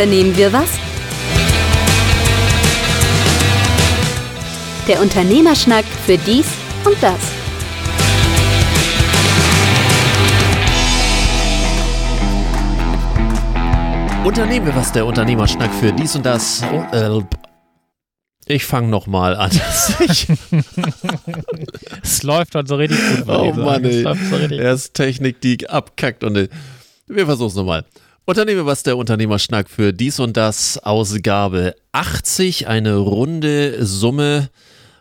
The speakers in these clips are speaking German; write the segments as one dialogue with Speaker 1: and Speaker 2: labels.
Speaker 1: Unternehmen wir was? Der Unternehmerschnack für dies und das.
Speaker 2: Unternehmen wir was, der Unternehmerschnack für dies und das. Oh, äh, ich fange nochmal an.
Speaker 3: es läuft halt so richtig gut.
Speaker 2: Oh Mann, ey. So Erst Technik, die abkackt und äh, wir versuchen es nochmal. Unternehmen wir was, der Unternehmerschnack für dies und das. Ausgabe 80, eine runde Summe.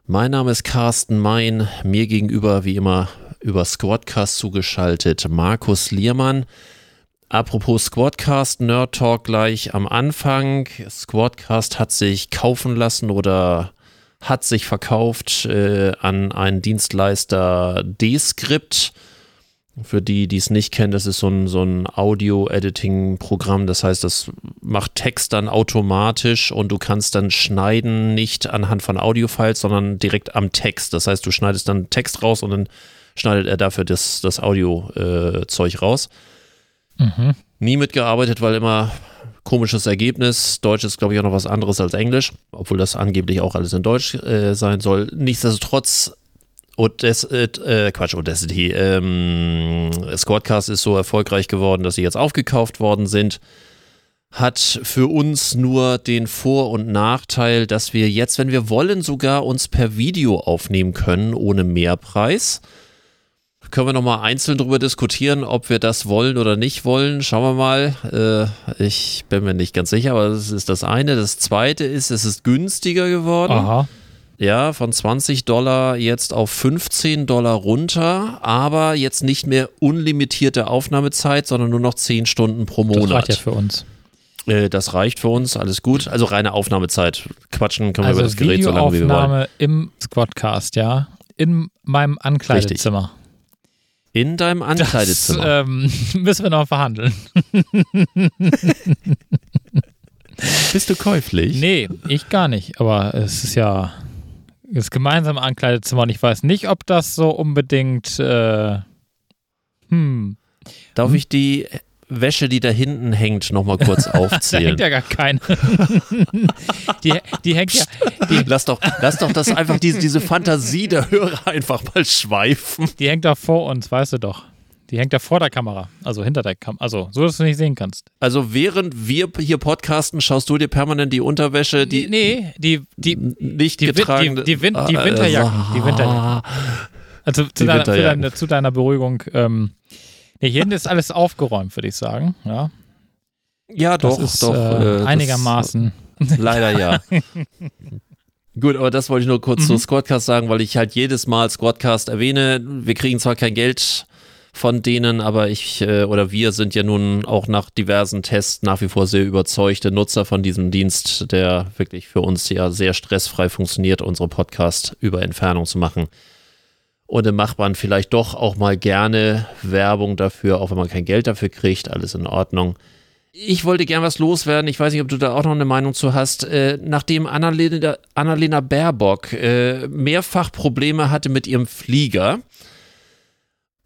Speaker 2: Mein Name ist Carsten Mein, mir gegenüber wie immer über Squadcast zugeschaltet Markus Liermann. Apropos Squadcast, Nerd Talk gleich am Anfang. Squadcast hat sich kaufen lassen oder hat sich verkauft äh, an einen Dienstleister Descript. Für die, die es nicht kennen, das ist so ein, so ein Audio-Editing-Programm. Das heißt, das macht Text dann automatisch und du kannst dann schneiden, nicht anhand von Audio-Files, sondern direkt am Text. Das heißt, du schneidest dann Text raus und dann schneidet er dafür das, das Audio-Zeug äh, raus. Mhm. Nie mitgearbeitet, weil immer komisches Ergebnis. Deutsch ist, glaube ich, auch noch was anderes als Englisch, obwohl das angeblich auch alles in Deutsch äh, sein soll. Nichtsdestotrotz, Odes äh, Quatsch, Audacity, ähm, Squadcast ist so erfolgreich geworden, dass sie jetzt aufgekauft worden sind. Hat für uns nur den Vor- und Nachteil, dass wir jetzt, wenn wir wollen, sogar uns per Video aufnehmen können, ohne Mehrpreis können wir nochmal einzeln darüber diskutieren, ob wir das wollen oder nicht wollen. Schauen wir mal. Äh, ich bin mir nicht ganz sicher, aber das ist das eine. Das zweite ist, es ist günstiger geworden. Aha. Ja, von 20 Dollar jetzt auf 15 Dollar runter, aber jetzt nicht mehr unlimitierte Aufnahmezeit, sondern nur noch 10 Stunden pro Monat. Das
Speaker 3: reicht ja für uns.
Speaker 2: Äh, das reicht für uns, alles gut. Also reine Aufnahmezeit. Quatschen können wir also über das Gerät so lange wie wir wollen.
Speaker 3: Aufnahme im Squadcast, ja. In meinem Ankleidezimmer. Richtig.
Speaker 2: In deinem Ankleidezimmer.
Speaker 3: Das ähm, müssen wir noch verhandeln.
Speaker 2: Bist du käuflich?
Speaker 3: Nee, ich gar nicht. Aber es ist ja das gemeinsame Ankleidezimmer und ich weiß nicht, ob das so unbedingt. Äh, hm.
Speaker 2: Darf ich die Wäsche, die da hinten hängt, nochmal kurz aufzählen. da
Speaker 3: hängt ja gar keine. die, die hängt ja. Die
Speaker 2: lass, doch, lass doch das einfach, diese, diese Fantasie der Hörer einfach mal schweifen.
Speaker 3: Die hängt da vor uns, weißt du doch. Die hängt da vor der Kamera, also hinter der Kamera, also so, dass du nicht sehen kannst.
Speaker 2: Also während wir hier podcasten, schaust du dir permanent die Unterwäsche, die
Speaker 3: nee, die die
Speaker 2: nicht die, getragen,
Speaker 3: die, die, Win die Winterjacken, die Winterjacken. Also zu, deiner, deiner, zu deiner Beruhigung. Ähm, Nee, hier ist alles aufgeräumt, würde ich sagen. Ja,
Speaker 2: ja das doch, ist, doch.
Speaker 3: Äh, einigermaßen.
Speaker 2: Das, leider ja. Gut, aber das wollte ich nur kurz mhm. zu Squadcast sagen, weil ich halt jedes Mal Squadcast erwähne. Wir kriegen zwar kein Geld von denen, aber ich äh, oder wir sind ja nun auch nach diversen Tests nach wie vor sehr überzeugte Nutzer von diesem Dienst, der wirklich für uns ja sehr stressfrei funktioniert, unsere Podcast über Entfernung zu machen. Und dann macht man vielleicht doch auch mal gerne Werbung dafür, auch wenn man kein Geld dafür kriegt. Alles in Ordnung. Ich wollte gern was loswerden. Ich weiß nicht, ob du da auch noch eine Meinung zu hast. Äh, nachdem Annalena, Annalena Baerbock äh, mehrfach Probleme hatte mit ihrem Flieger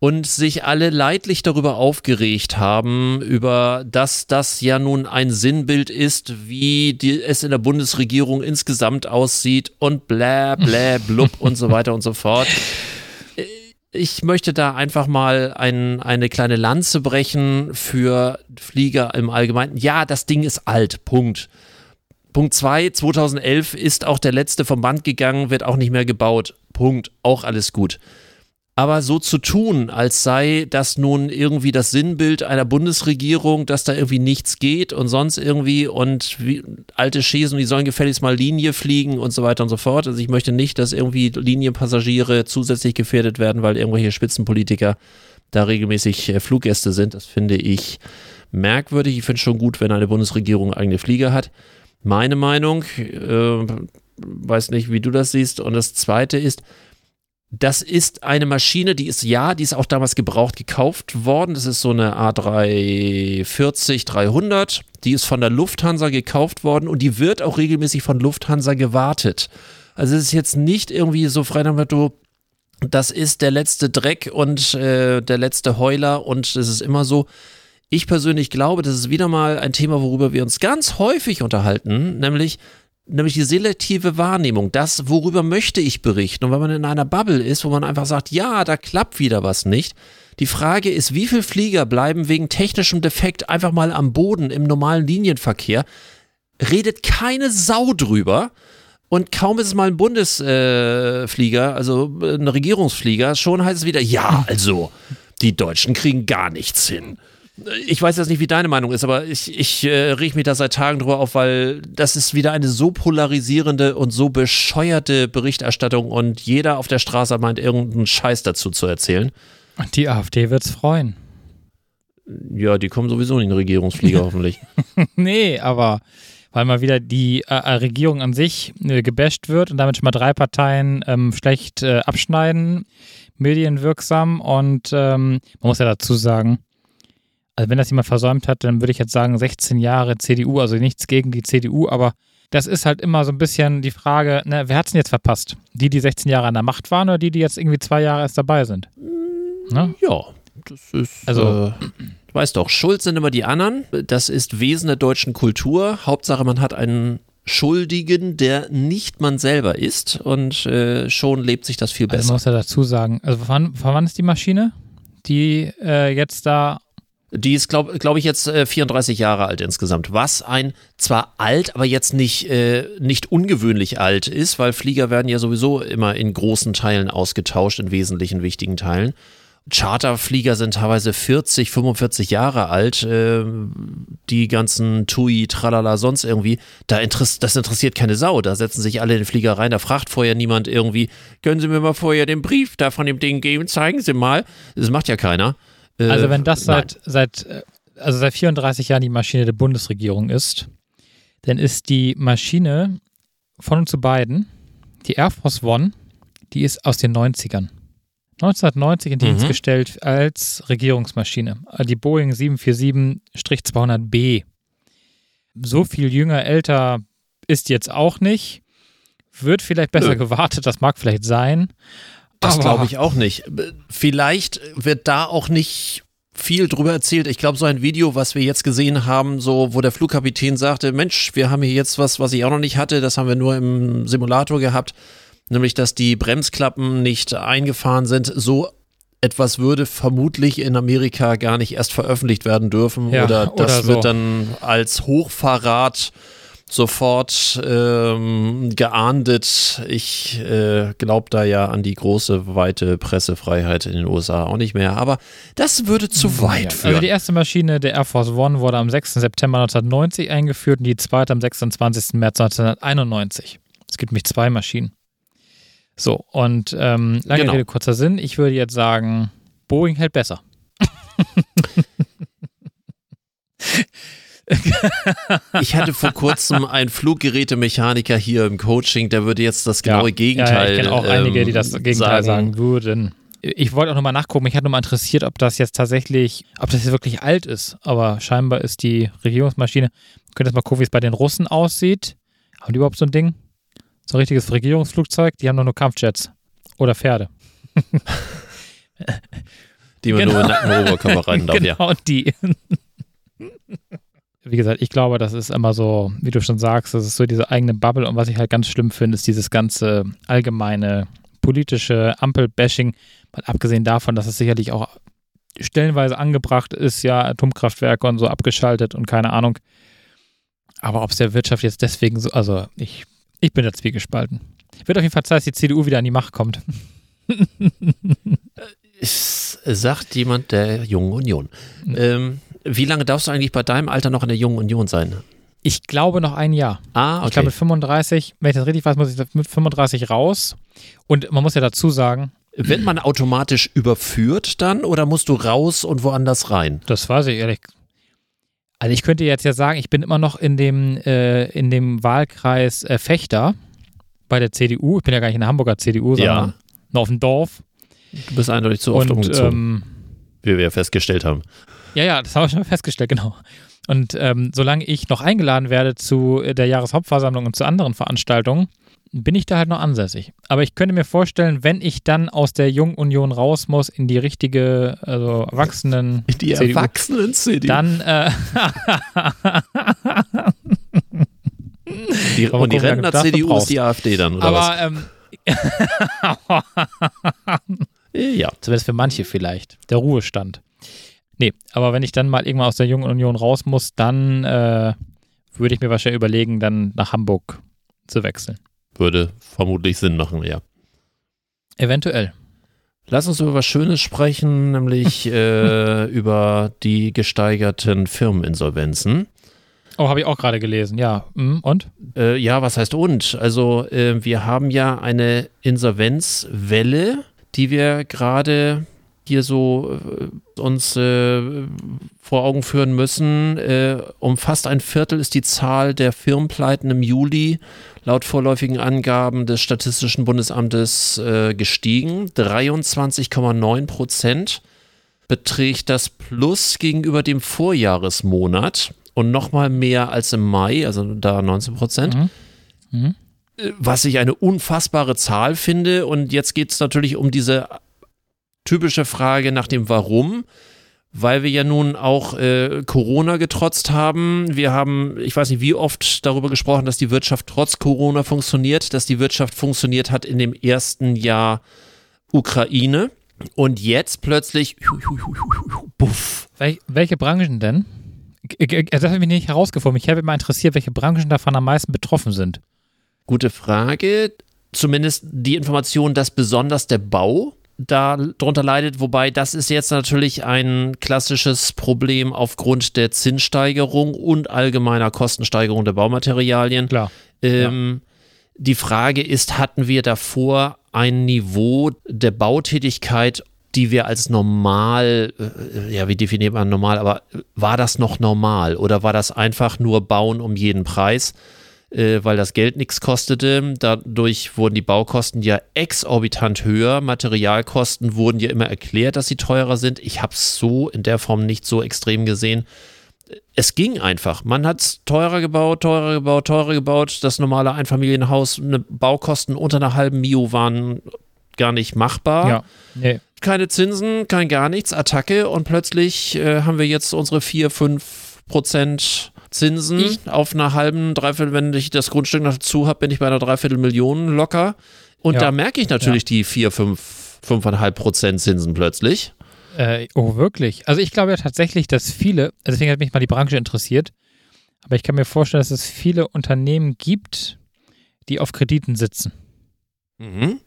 Speaker 2: und sich alle leidlich darüber aufgeregt haben, über dass das ja nun ein Sinnbild ist, wie die, es in der Bundesregierung insgesamt aussieht und bla bla blub und so weiter und so fort ich möchte da einfach mal ein, eine kleine Lanze brechen für Flieger im Allgemeinen. Ja, das Ding ist alt. Punkt. Punkt 2, 2011 ist auch der letzte vom Band gegangen, wird auch nicht mehr gebaut. Punkt. Auch alles gut. Aber so zu tun, als sei das nun irgendwie das Sinnbild einer Bundesregierung, dass da irgendwie nichts geht und sonst irgendwie und wie, alte Schesen, die sollen gefälligst mal Linie fliegen und so weiter und so fort. Also ich möchte nicht, dass irgendwie Linienpassagiere zusätzlich gefährdet werden, weil irgendwelche Spitzenpolitiker da regelmäßig äh, Fluggäste sind. Das finde ich merkwürdig. Ich finde es schon gut, wenn eine Bundesregierung eigene Flieger hat. Meine Meinung, äh, weiß nicht, wie du das siehst. Und das Zweite ist, das ist eine Maschine, die ist ja, die ist auch damals gebraucht gekauft worden. Das ist so eine A340 300. Die ist von der Lufthansa gekauft worden und die wird auch regelmäßig von Lufthansa gewartet. Also es ist jetzt nicht irgendwie so frei nach Motto, das ist der letzte Dreck und äh, der letzte Heuler und es ist immer so. Ich persönlich glaube, das ist wieder mal ein Thema, worüber wir uns ganz häufig unterhalten, nämlich nämlich die selektive Wahrnehmung, das, worüber möchte ich berichten. Und wenn man in einer Bubble ist, wo man einfach sagt, ja, da klappt wieder was nicht. Die Frage ist, wie viele Flieger bleiben wegen technischem Defekt einfach mal am Boden im normalen Linienverkehr? Redet keine Sau drüber. Und kaum ist es mal ein Bundesflieger, äh, also ein Regierungsflieger, schon heißt es wieder, ja, also, die Deutschen kriegen gar nichts hin ich weiß jetzt nicht, wie deine Meinung ist, aber ich, ich äh, rieche mich da seit Tagen drüber auf, weil das ist wieder eine so polarisierende und so bescheuerte Berichterstattung und jeder auf der Straße meint, irgendeinen Scheiß dazu zu erzählen.
Speaker 3: Die AfD wird's freuen.
Speaker 2: Ja, die kommen sowieso in den Regierungsflieger hoffentlich.
Speaker 3: nee, aber weil mal wieder die äh, äh, Regierung an sich äh, gebasht wird und damit schon mal drei Parteien ähm, schlecht äh, abschneiden, medienwirksam und ähm, man muss ja dazu sagen, also wenn das jemand versäumt hat, dann würde ich jetzt sagen 16 Jahre CDU, also nichts gegen die CDU, aber das ist halt immer so ein bisschen die Frage, ne, wer hat es denn jetzt verpasst? Die, die 16 Jahre an der Macht waren oder die, die jetzt irgendwie zwei Jahre erst dabei sind?
Speaker 2: Ne? Ja, das ist.
Speaker 3: Also,
Speaker 2: äh, du weißt doch, Schuld sind immer die anderen. Das ist Wesen der deutschen Kultur. Hauptsache, man hat einen Schuldigen, der nicht man selber ist und äh, schon lebt sich das viel besser.
Speaker 3: Also man muss ja dazu sagen, also wann, wann ist die Maschine, die äh, jetzt da
Speaker 2: die ist, glaube glaub ich, jetzt äh, 34 Jahre alt insgesamt. Was ein zwar alt, aber jetzt nicht, äh, nicht ungewöhnlich alt ist, weil Flieger werden ja sowieso immer in großen Teilen ausgetauscht, in wesentlichen wichtigen Teilen. Charterflieger sind teilweise 40, 45 Jahre alt. Äh, die ganzen TUI, Tralala, sonst irgendwie. Da interess das interessiert keine Sau. Da setzen sich alle in den Flieger rein. Da fragt vorher niemand irgendwie, können Sie mir mal vorher den Brief da von dem Ding geben? Zeigen Sie mal. Das macht ja keiner.
Speaker 3: Äh, also wenn das seit, seit, äh, also seit 34 Jahren die Maschine der Bundesregierung ist, dann ist die Maschine von und zu beiden, die Air Force One, die ist aus den 90ern. 1990 in Dienst mhm. gestellt als Regierungsmaschine. Die Boeing 747-200B. So viel jünger, älter ist jetzt auch nicht. Wird vielleicht besser Nö. gewartet, das mag vielleicht sein.
Speaker 2: Das glaube ich auch nicht. Vielleicht wird da auch nicht viel drüber erzählt. Ich glaube, so ein Video, was wir jetzt gesehen haben, so, wo der Flugkapitän sagte, Mensch, wir haben hier jetzt was, was ich auch noch nicht hatte, das haben wir nur im Simulator gehabt, nämlich, dass die Bremsklappen nicht eingefahren sind. So etwas würde vermutlich in Amerika gar nicht erst veröffentlicht werden dürfen ja, oder das oder so. wird dann als Hochverrat sofort ähm, geahndet. Ich äh, glaube da ja an die große, weite Pressefreiheit in den USA auch nicht mehr. Aber das würde zu hm, weit ja. führen.
Speaker 3: Also die erste Maschine der Air Force One wurde am 6. September 1990 eingeführt und die zweite am 26. März 1991. Es gibt nämlich zwei Maschinen. So, und ähm, lange genau. Rede, kurzer Sinn. Ich würde jetzt sagen, Boeing hält besser.
Speaker 2: ich hatte vor kurzem einen Fluggerätemechaniker hier im Coaching, der würde jetzt das genaue ja, Gegenteil.
Speaker 3: Ja, ich kenne auch ähm, einige, die das Gegenteil sagen, sagen würden. Ich wollte auch nochmal nachgucken. Mich hat nochmal interessiert, ob das jetzt tatsächlich, ob das jetzt wirklich alt ist. Aber scheinbar ist die Regierungsmaschine. Ihr könnt jetzt mal gucken, wie es bei den Russen aussieht. Haben die überhaupt so ein Ding? So ein richtiges Regierungsflugzeug? Die haben doch nur Kampfjets. Oder Pferde.
Speaker 2: die man genau. nur in den Nacken Oberkörper rein darf,
Speaker 3: genau ja. die wie gesagt, ich glaube, das ist immer so, wie du schon sagst, das ist so diese eigene Bubble. Und was ich halt ganz schlimm finde, ist dieses ganze allgemeine politische Ampel-Bashing. Mal abgesehen davon, dass es sicherlich auch stellenweise angebracht ist, ja, Atomkraftwerke und so abgeschaltet und keine Ahnung. Aber ob es der Wirtschaft jetzt deswegen so, also ich, ich bin da zwiegespalten. Wird auf jeden Fall Zeit, dass die CDU wieder an die Macht kommt.
Speaker 2: Sagt jemand der Jungen Union. Ähm, wie lange darfst du eigentlich bei deinem Alter noch in der Jungen Union sein?
Speaker 3: Ich glaube noch ein Jahr.
Speaker 2: Ah, okay.
Speaker 3: Ich glaube mit 35, wenn ich das richtig weiß, muss ich mit 35 raus. Und man muss ja dazu sagen.
Speaker 2: Wird man automatisch überführt dann oder musst du raus und woanders rein?
Speaker 3: Das weiß ich ehrlich. Also ich könnte jetzt ja sagen, ich bin immer noch in dem, äh, in dem Wahlkreis äh, Fechter bei der CDU. Ich bin ja gar nicht in der Hamburger CDU, sondern ja. noch auf dem Dorf.
Speaker 2: Du bist eindeutig zu oft und, umgezogen. Ähm, wie wir ja festgestellt haben.
Speaker 3: Ja, ja, das haben wir schon festgestellt, genau. Und ähm, solange ich noch eingeladen werde zu der Jahreshauptversammlung und zu anderen Veranstaltungen, bin ich da halt noch ansässig. Aber ich könnte mir vorstellen, wenn ich dann aus der Jungunion raus muss in die richtige, also Erwachsenen.
Speaker 2: Die
Speaker 3: CDU,
Speaker 2: erwachsenen CDU.
Speaker 3: Dann. Äh,
Speaker 2: die, und die
Speaker 3: gucken,
Speaker 2: Rentner
Speaker 3: das du
Speaker 2: CDU
Speaker 3: brauchst.
Speaker 2: ist die AfD dann, oder
Speaker 3: aber ähm,
Speaker 2: was? Ja.
Speaker 3: zumindest für manche vielleicht. Der Ruhestand. Nee, aber wenn ich dann mal irgendwann aus der Jungen Union raus muss, dann äh, würde ich mir wahrscheinlich überlegen, dann nach Hamburg zu wechseln.
Speaker 2: Würde vermutlich Sinn machen, ja.
Speaker 3: Eventuell.
Speaker 2: Lass uns über was Schönes sprechen, nämlich äh, über die gesteigerten Firmeninsolvenzen.
Speaker 3: Oh, habe ich auch gerade gelesen, ja. Hm, Und?
Speaker 2: Äh, ja, was heißt und? Also äh, wir haben ja eine Insolvenzwelle, die wir gerade hier so äh, uns äh, vor Augen führen müssen. Äh, um fast ein Viertel ist die Zahl der Firmenpleiten im Juli laut vorläufigen Angaben des Statistischen Bundesamtes äh, gestiegen. 23,9 Prozent beträgt das Plus gegenüber dem Vorjahresmonat und nochmal mehr als im Mai, also da 19 Prozent
Speaker 3: Mhm. Mhm.
Speaker 2: was ich eine unfassbare Zahl finde. Und jetzt geht es natürlich um diese typische Frage nach dem Warum. Weil wir ja nun auch äh, Corona getrotzt haben. Wir haben, ich weiß nicht, wie oft darüber gesprochen, dass die Wirtschaft trotz Corona funktioniert, dass die Wirtschaft funktioniert hat in dem ersten Jahr Ukraine. Und jetzt plötzlich, buff.
Speaker 3: Wel welche Branchen denn? G- Das habe ich nicht herausgefunden. Ich habe immer interessiert, welche Branchen davon am meisten betroffen sind.
Speaker 2: Gute Frage. Zumindest die Information, dass besonders der Bau darunter leidet, wobei das ist jetzt natürlich ein klassisches Problem aufgrund der Zinssteigerung und allgemeiner Kostensteigerung der Baumaterialien.
Speaker 3: Klar.
Speaker 2: Ähm, Die Frage ist, hatten wir davor ein Niveau der Bautätigkeit, die wir als normal, äh, ja, wie definiert man normal, aber war das noch normal oder war das einfach nur Bauen um jeden Preis? Äh, weil das Geld nichts kostete. Dadurch wurden die Baukosten ja exorbitant höher. Materialkosten wurden ja immer erklärt, dass sie teurer sind. Ich habe es so in der Form nicht so extrem gesehen. Es ging einfach. Man hat es teurer gebaut, teurer gebaut, teurer gebaut. Das normale Einfamilienhaus, eine Baukosten unter einer halben Mio waren gar nicht machbar.
Speaker 3: Ja. Nee.
Speaker 2: Keine Zinsen, kein gar nichts, Attacke und plötzlich äh, haben wir jetzt unsere 4, 5 Prozent Zinsen
Speaker 3: Ich-
Speaker 2: auf einer halben, dreiviertel, wenn ich das Grundstück noch dazu habe, bin ich bei einer Dreiviertel Million locker. Und
Speaker 3: Ja.
Speaker 2: da merke ich natürlich die 4, 5, 5,5 Prozent Zinsen plötzlich.
Speaker 3: Äh, oh, wirklich? Also ich glaube ja tatsächlich, dass viele, also deswegen hat mich mal die Branche interessiert, aber ich kann mir vorstellen, dass es viele Unternehmen gibt, die auf Krediten sitzen.
Speaker 2: Mhm.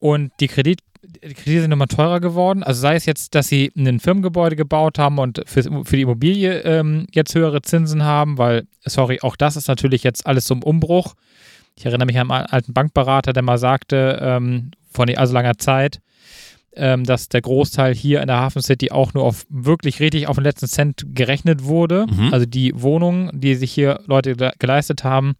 Speaker 3: Und die, Kredit, die Kredite sind immer teurer geworden. Also sei es jetzt, dass sie ein Firmengebäude gebaut haben und für, für die Immobilie ähm, jetzt höhere Zinsen haben, weil, sorry, auch das ist natürlich jetzt alles so im Umbruch. Ich erinnere mich an einen alten Bankberater, der mal sagte, ähm, vor nicht allzu langer Zeit, ähm, dass der Großteil hier in der Hafen City auch nur auf wirklich richtig auf den letzten Cent gerechnet wurde.
Speaker 2: Mhm.
Speaker 3: Also die Wohnungen, die sich hier Leute ge- geleistet haben,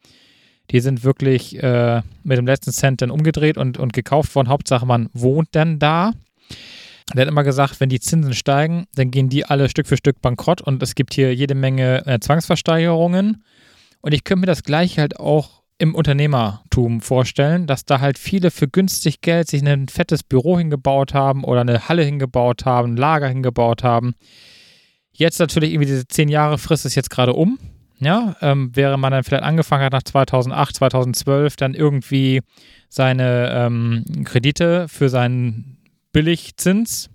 Speaker 3: die sind wirklich äh, mit dem letzten Cent dann umgedreht und, und gekauft worden. Hauptsache, man wohnt dann da. Der hat immer gesagt, wenn die Zinsen steigen, dann gehen die alle Stück für Stück bankrott und es gibt hier jede Menge äh, Zwangsversteigerungen. Und ich könnte mir das gleich halt auch im Unternehmertum vorstellen, dass da halt viele für günstig Geld sich ein fettes Büro hingebaut haben oder eine Halle hingebaut haben, ein Lager hingebaut haben. Jetzt natürlich irgendwie diese zehn Jahre Frist ist jetzt gerade um. Ja, ähm, wäre man dann vielleicht angefangen hat nach 2008, 2012, dann irgendwie seine ähm, Kredite für seinen Billigzins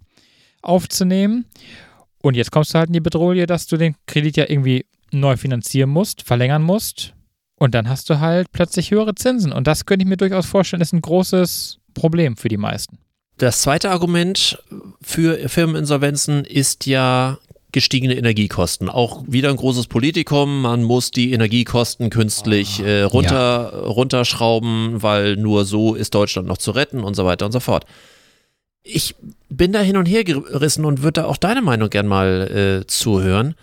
Speaker 3: aufzunehmen. Und jetzt kommst du halt in die Bedrohung, dass du den Kredit ja irgendwie neu finanzieren musst, verlängern musst. Und dann hast du halt plötzlich höhere Zinsen. Und das könnte ich mir durchaus vorstellen, ist ein großes Problem für die meisten.
Speaker 2: Das zweite Argument für Firmeninsolvenzen ist ja gestiegene Energiekosten. Auch wieder ein großes Politikum. Man muss die Energiekosten künstlich äh, runter, runterschrauben, weil nur so ist Deutschland noch zu retten und so weiter und so fort. Ich bin da hin und her gerissen und würde da auch deine Meinung gern mal äh, zuhören.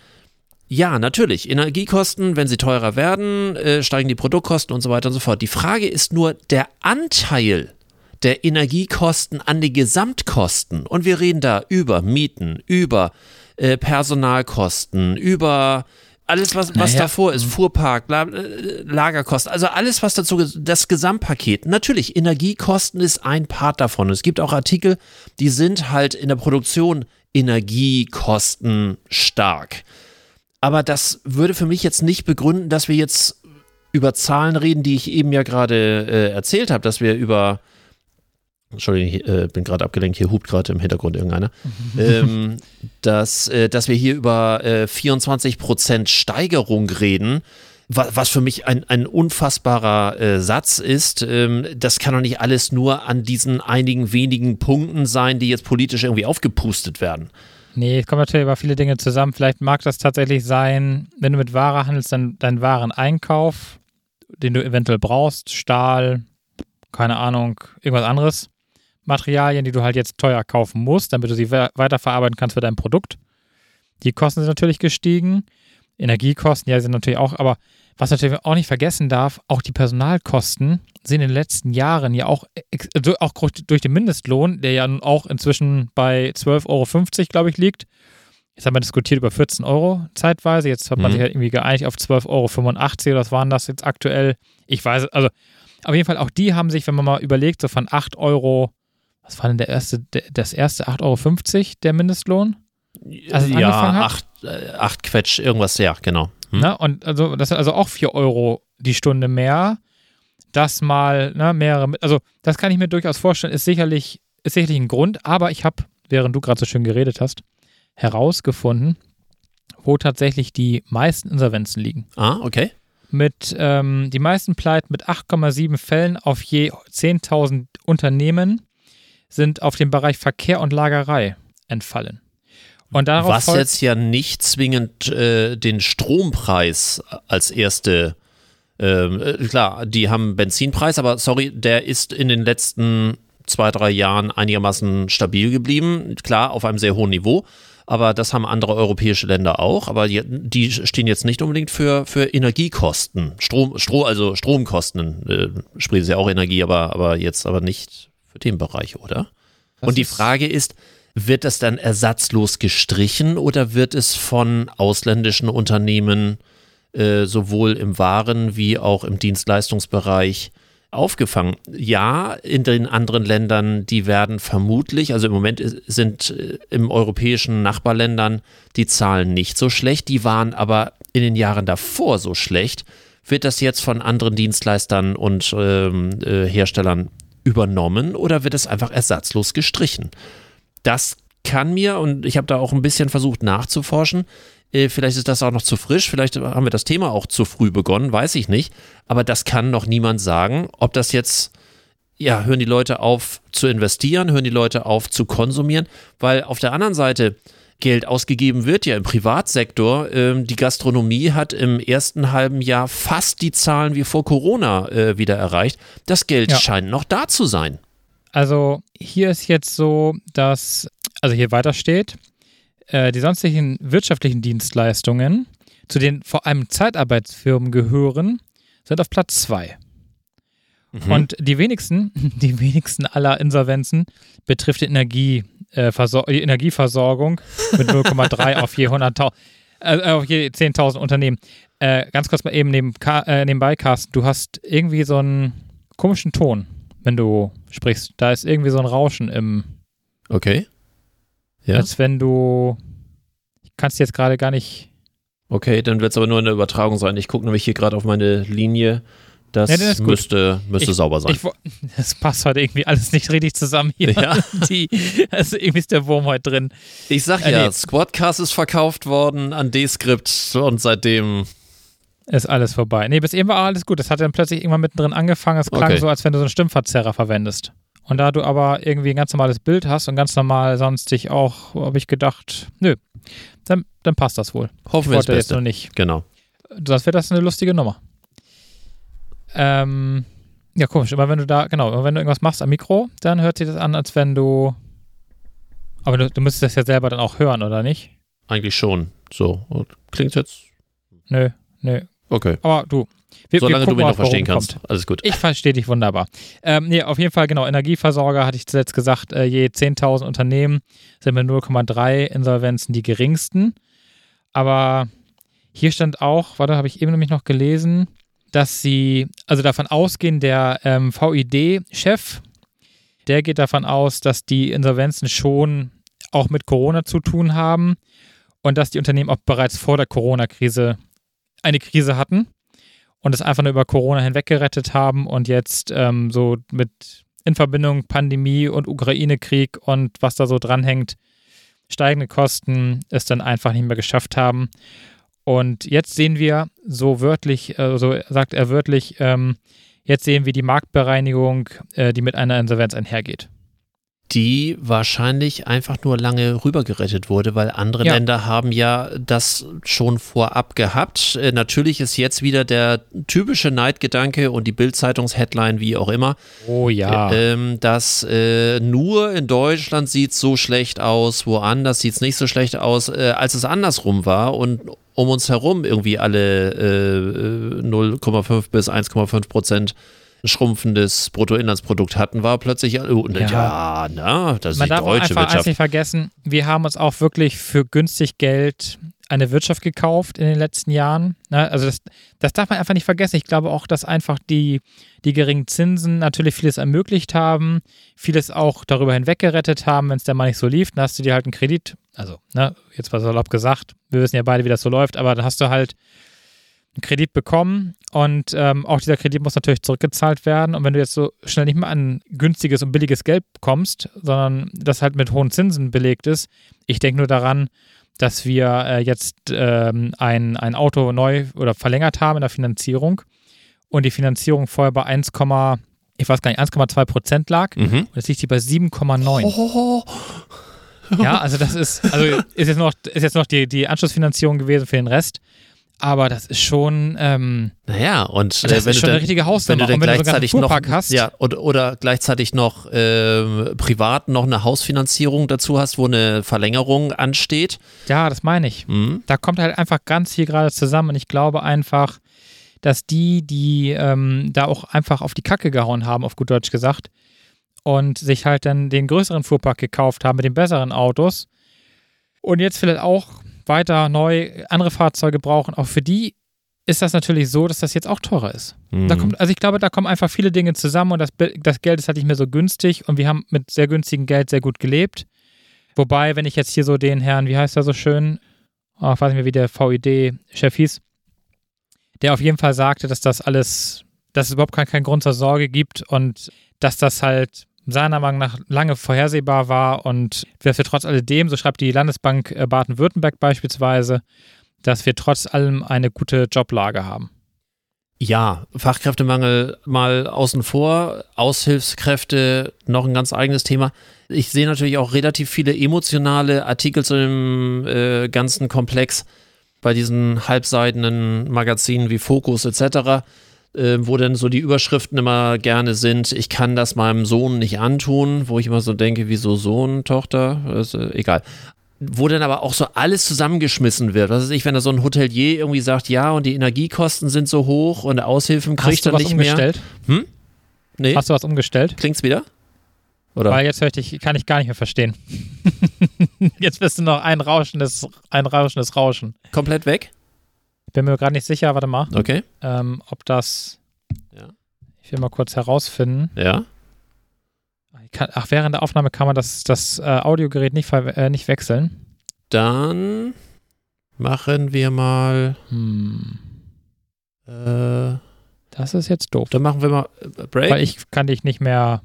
Speaker 2: Ja, natürlich. Energiekosten, wenn sie teurer werden, äh, steigen die Produktkosten und so weiter und so fort. Die Frage ist nur der Anteil der Energiekosten an die Gesamtkosten. Und wir reden da über Mieten, über äh, Personalkosten, über alles, was, was
Speaker 3: Naja.
Speaker 2: davor ist, Fuhrpark, äh, Lagerkosten, also alles, was dazu, das Gesamtpaket. Natürlich, Energiekosten ist ein Part davon. Es gibt auch Artikel, die sind halt in der Produktion Energiekosten stark. Aber das würde für mich jetzt nicht begründen, dass wir jetzt über Zahlen reden, die ich eben ja gerade äh, erzählt habe, dass wir über Entschuldigung, ich äh, bin gerade abgelenkt, hier hupt gerade im Hintergrund irgendeiner, ähm, dass, äh, dass wir hier über äh, 24% Steigerung reden, wa was für mich ein, ein unfassbarer äh, Satz ist. Ähm, das kann doch nicht alles nur an diesen einigen wenigen Punkten sein, die jetzt politisch irgendwie aufgepustet werden.
Speaker 3: Nee, es kommt natürlich über viele Dinge zusammen. Vielleicht mag das tatsächlich sein, wenn du mit Ware handelst, dann deinen Wareneinkauf, den du eventuell brauchst, Stahl, keine Ahnung, irgendwas anderes. Materialien, die du halt jetzt teuer kaufen musst, damit du sie we- weiterverarbeiten kannst für dein Produkt. Die Kosten sind natürlich gestiegen. Energiekosten, ja, sind natürlich auch, aber was natürlich auch nicht vergessen darf, auch die Personalkosten sind in den letzten Jahren ja auch, ex- also auch durch den Mindestlohn, der ja nun auch inzwischen bei 12,50 Euro, glaube ich, liegt. Jetzt haben wir diskutiert über 14 Euro zeitweise. Jetzt hat man
Speaker 2: Mhm.
Speaker 3: sich halt irgendwie geeinigt auf 12,85 Euro. oder was waren das jetzt aktuell? Ich weiß, also auf jeden Fall auch die haben sich, wenn man mal überlegt, so von 8 Euro, was war denn der erste, der, das erste 8,50 Euro der Mindestlohn? Als
Speaker 2: ja, acht, äh, acht Quetsch, irgendwas, ja, genau. Hm?
Speaker 3: Ne? Und also das sind also auch 4 Euro die Stunde mehr. Das mal ne, mehrere, also das kann ich mir durchaus vorstellen, ist sicherlich, ist sicherlich ein Grund, aber ich habe, während du gerade so schön geredet hast, herausgefunden, wo tatsächlich die meisten Insolvenzen liegen.
Speaker 2: Ah, okay.
Speaker 3: Mit ähm, die meisten Pleiten mit 8,7 Fällen auf je 10.000 Unternehmen sind auf den Bereich Verkehr und Lagerei entfallen. Und darauf
Speaker 2: Was
Speaker 3: folgt-
Speaker 2: jetzt ja nicht zwingend äh, den Strompreis als erste, ähm, äh, klar, die haben Benzinpreis, aber sorry, der ist in den letzten zwei, drei Jahren einigermaßen stabil geblieben. Klar, auf einem sehr hohen Niveau, aber das haben andere europäische Länder auch. Aber die, die stehen jetzt nicht unbedingt für, für Energiekosten. Strom, Strom, also Stromkosten, äh, sprich ist ja auch Energie, aber, aber jetzt aber nicht für den Bereich, oder?
Speaker 3: Das
Speaker 2: Und die Frage ist, wird das dann ersatzlos gestrichen oder wird es von ausländischen Unternehmen äh, sowohl im Waren- wie auch im Dienstleistungsbereich aufgefangen? Ja, in den anderen Ländern, die werden vermutlich, also im Moment sind äh, im europäischen Nachbarländern die Zahlen nicht so schlecht, die waren aber in den Jahren davor so schlecht. Wird das jetzt von anderen Dienstleistern und ähm, äh, Herstellern übernommen oder wird es einfach ersatzlos gestrichen? Das kann mir, und ich habe da auch ein bisschen versucht nachzuforschen, äh, vielleicht ist das auch noch zu frisch, vielleicht haben wir das Thema auch zu früh begonnen, weiß ich nicht, aber das kann noch niemand sagen, ob das jetzt, ja, hören die Leute auf zu investieren, hören die Leute auf zu konsumieren, weil auf der anderen Seite Geld ausgegeben wird ja im Privatsektor. Ähm, die Gastronomie hat im ersten halben Jahr fast die Zahlen wie vor Corona äh, wieder erreicht. Das Geld
Speaker 3: Ja.
Speaker 2: scheint noch da zu sein.
Speaker 3: Also hier ist jetzt so, dass, also hier weiter steht, äh, die sonstigen wirtschaftlichen Dienstleistungen, zu denen vor allem Zeitarbeitsfirmen gehören, sind auf Platz zwei.
Speaker 2: Mhm.
Speaker 3: Und die wenigsten, die wenigsten aller Insolvenzen betrifft die, Energie, äh, Energieversorgung mit 0,3 auf je 100.000, äh, auf je 10.000 Unternehmen. Äh, ganz kurz mal eben neben, äh, nebenbei, Carsten, du hast irgendwie so einen komischen Ton, wenn du sprichst. Da ist irgendwie so ein Rauschen im,
Speaker 2: Okay. Ja.
Speaker 3: als wenn du, ich kann es jetzt gerade gar nicht,
Speaker 2: Okay, dann wird es aber nur in der Übertragung sein. Ich gucke nämlich hier gerade auf meine Linie. Das
Speaker 3: Ja, gut.
Speaker 2: müsste, müsste
Speaker 3: Ich-
Speaker 2: sauber sein.
Speaker 3: ich, das passt heute irgendwie alles nicht richtig zusammen hier.
Speaker 2: Ja.
Speaker 3: Die, also irgendwie ist der Wurm heute drin.
Speaker 2: Ich sag
Speaker 3: Äh,
Speaker 2: ja,
Speaker 3: nee.
Speaker 2: Squadcast ist verkauft worden an Descript und seitdem.
Speaker 3: Ist alles vorbei. Nee, bis eben war alles gut. Das hat dann plötzlich irgendwann mittendrin angefangen. Es klang
Speaker 2: Okay.
Speaker 3: so, als wenn du so einen Stimmverzerrer verwendest. Und da du aber irgendwie ein ganz normales Bild hast und ganz normal sonst dich auch, habe ich gedacht, nö, dann, dann passt das wohl.
Speaker 2: Hoffen wir das
Speaker 3: Wollte jetzt noch nicht.
Speaker 2: Genau.
Speaker 3: Sonst wäre das eine lustige Nummer. Ähm, ja, komisch. Aber wenn du da, genau, immer wenn du irgendwas machst am Mikro, dann hört sich das an, als wenn du. Aber du, du müsstest das ja selber dann auch hören, oder nicht?
Speaker 2: Eigentlich schon. So. Und klingt jetzt.
Speaker 3: Nö, nö.
Speaker 2: Okay.
Speaker 3: Aber du. Wir,
Speaker 2: Solange
Speaker 3: wir
Speaker 2: du
Speaker 3: gucken
Speaker 2: mich
Speaker 3: mal,
Speaker 2: noch verstehen kannst.
Speaker 3: kommt.
Speaker 2: Alles gut.
Speaker 3: Ich verstehe dich wunderbar. Ähm, nee, auf jeden Fall, genau. Energieversorger hatte ich zuletzt gesagt, äh, je 10.000 Unternehmen sind mit 0,3 Insolvenzen die geringsten. Aber Hier stand auch, warte, habe ich eben nämlich noch gelesen, dass sie, also davon ausgehen, der ähm, VID-Chef, der geht davon aus, dass die Insolvenzen schon auch mit Corona zu tun haben und dass die Unternehmen auch bereits vor der Corona-Krise eine Krise hatten und es einfach nur über Corona hinweg gerettet haben und jetzt ähm, so mit in Verbindung Pandemie und Ukraine-Krieg und was da so dranhängt, steigende Kosten es dann einfach nicht mehr geschafft haben. Und jetzt sehen wir so wörtlich, äh, so sagt er wörtlich, ähm, jetzt sehen wir die Marktbereinigung, äh, die mit einer Insolvenz einhergeht
Speaker 2: die wahrscheinlich einfach nur lange rübergerettet wurde, weil andere ja. Länder haben ja das schon vorab gehabt. Äh, natürlich ist jetzt wieder der typische Neidgedanke und die Bild-Zeitungs-Headline, wie auch immer.
Speaker 3: Oh ja.
Speaker 2: Ähm, dass äh, nur in Deutschland sieht es so schlecht aus, woanders sieht es nicht so schlecht aus, äh, als es andersrum war und um uns herum irgendwie alle 0,5 äh, bis 1,5 Prozent schrumpfendes Bruttoinlandsprodukt hatten, war plötzlich, oh, ja, ja na, das ist
Speaker 3: Man
Speaker 2: die
Speaker 3: darf
Speaker 2: deutsche
Speaker 3: einfach
Speaker 2: Wirtschaft.
Speaker 3: nicht vergessen, wir haben uns auch wirklich für günstig Geld eine Wirtschaft gekauft in den letzten Jahren. Ne? Also das, das darf man einfach nicht vergessen. Ich glaube auch, dass einfach die, die geringen Zinsen natürlich vieles ermöglicht haben, vieles auch darüber hinweg gerettet haben, wenn es dann mal nicht so lief. Dann hast du dir halt einen Kredit, also ne, jetzt war salopp gesagt, wir wissen ja beide, wie das so läuft, aber dann hast du halt einen Kredit bekommen und ähm, auch dieser Kredit muss natürlich zurückgezahlt werden. Und wenn du jetzt so schnell nicht mehr an günstiges und billiges Geld kommst, sondern das halt mit hohen Zinsen belegt ist, ich denke nur daran, dass wir äh, jetzt ähm, ein, ein Auto neu oder verlängert haben in der Finanzierung und die Finanzierung vorher bei 1, ich weiß gar nicht, 1,2 Prozent lag mhm. und jetzt liegt sie bei 7,9. Oh. Ja, also das ist, also ist jetzt noch, ist jetzt noch die, die Anschlussfinanzierung gewesen für den Rest aber das ist schon. Ähm,
Speaker 2: naja, und
Speaker 3: das äh, wenn ist schon dann, eine richtige Hausnummer.
Speaker 2: Wenn du dann gleichzeitig noch,
Speaker 3: hast.
Speaker 2: Ja, oder, oder gleichzeitig noch äh, privat noch eine Hausfinanzierung dazu hast, wo eine Verlängerung ansteht.
Speaker 3: Ja, das meine ich. Mhm. Da kommt halt einfach ganz viel gerade zusammen und ich glaube einfach, dass die, die ähm, da auch einfach auf die Kacke gehauen haben, auf gut Deutsch gesagt, und sich halt dann den größeren Fuhrpark gekauft haben mit den besseren Autos und jetzt vielleicht auch weiter neu andere Fahrzeuge brauchen, auch für die ist das natürlich so, dass das jetzt auch teurer ist. Mhm. Da kommt, also ich glaube, da kommen einfach viele Dinge zusammen und das, das Geld ist halt nicht mehr so günstig und wir haben mit sehr günstigem Geld sehr gut gelebt. Wobei, wenn ich jetzt hier so den Herrn, wie heißt er so schön, oh, ich weiß nicht mehr, wie der VID-Chef hieß, der auf jeden Fall sagte, dass das alles, dass es überhaupt keinen kein Grund zur Sorge gibt und dass das halt seiner Meinung nach lange vorhersehbar war und dass wir trotz alledem, so schreibt die Landesbank äh, Baden-Württemberg beispielsweise, dass wir trotz allem eine gute Joblage haben.
Speaker 2: Ja, Fachkräftemangel mal außen vor, Aushilfskräfte noch ein ganz eigenes Thema. Ich sehe natürlich auch relativ viele emotionale Artikel zu dem äh, ganzen Komplex bei diesen halbseidenen Magazinen wie Focus etc äh, wo dann so die Überschriften immer gerne sind, ich kann das meinem Sohn nicht antun, wo ich immer so denke, wieso Sohn, Tochter, ist, äh, egal. Wo dann aber auch so alles zusammengeschmissen wird. Was weiß ich, wenn da so ein Hotelier irgendwie sagt, ja, und die Energiekosten sind so hoch und Aushilfen kriegt er nicht
Speaker 3: umgestellt?
Speaker 2: mehr. Hm?
Speaker 3: Nee. Hast du was umgestellt?
Speaker 2: Klingt's wieder?
Speaker 3: Oder? Weil jetzt ich, kann ich gar nicht mehr verstehen. jetzt bist du noch ein rauschendes, ein rauschendes Rauschen.
Speaker 2: Komplett weg?
Speaker 3: Bin mir gerade nicht sicher, warte mal.
Speaker 2: Okay.
Speaker 3: Ähm, ob das.
Speaker 2: Ja.
Speaker 3: Ich will mal kurz herausfinden.
Speaker 2: Ja.
Speaker 3: Kann, ach, während der Aufnahme kann man das, das äh, Audiogerät nicht, äh, nicht wechseln.
Speaker 2: Dann machen wir mal.
Speaker 3: Hm.
Speaker 2: Äh,
Speaker 3: das ist jetzt doof.
Speaker 2: Dann machen wir mal äh, Break.
Speaker 3: Weil ich kann dich nicht mehr.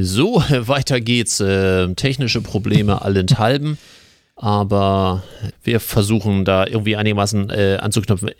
Speaker 2: So, weiter geht's. Äh, technische Probleme allenthalben. Aber wir versuchen da irgendwie einigermaßen äh, anzuknüpfen.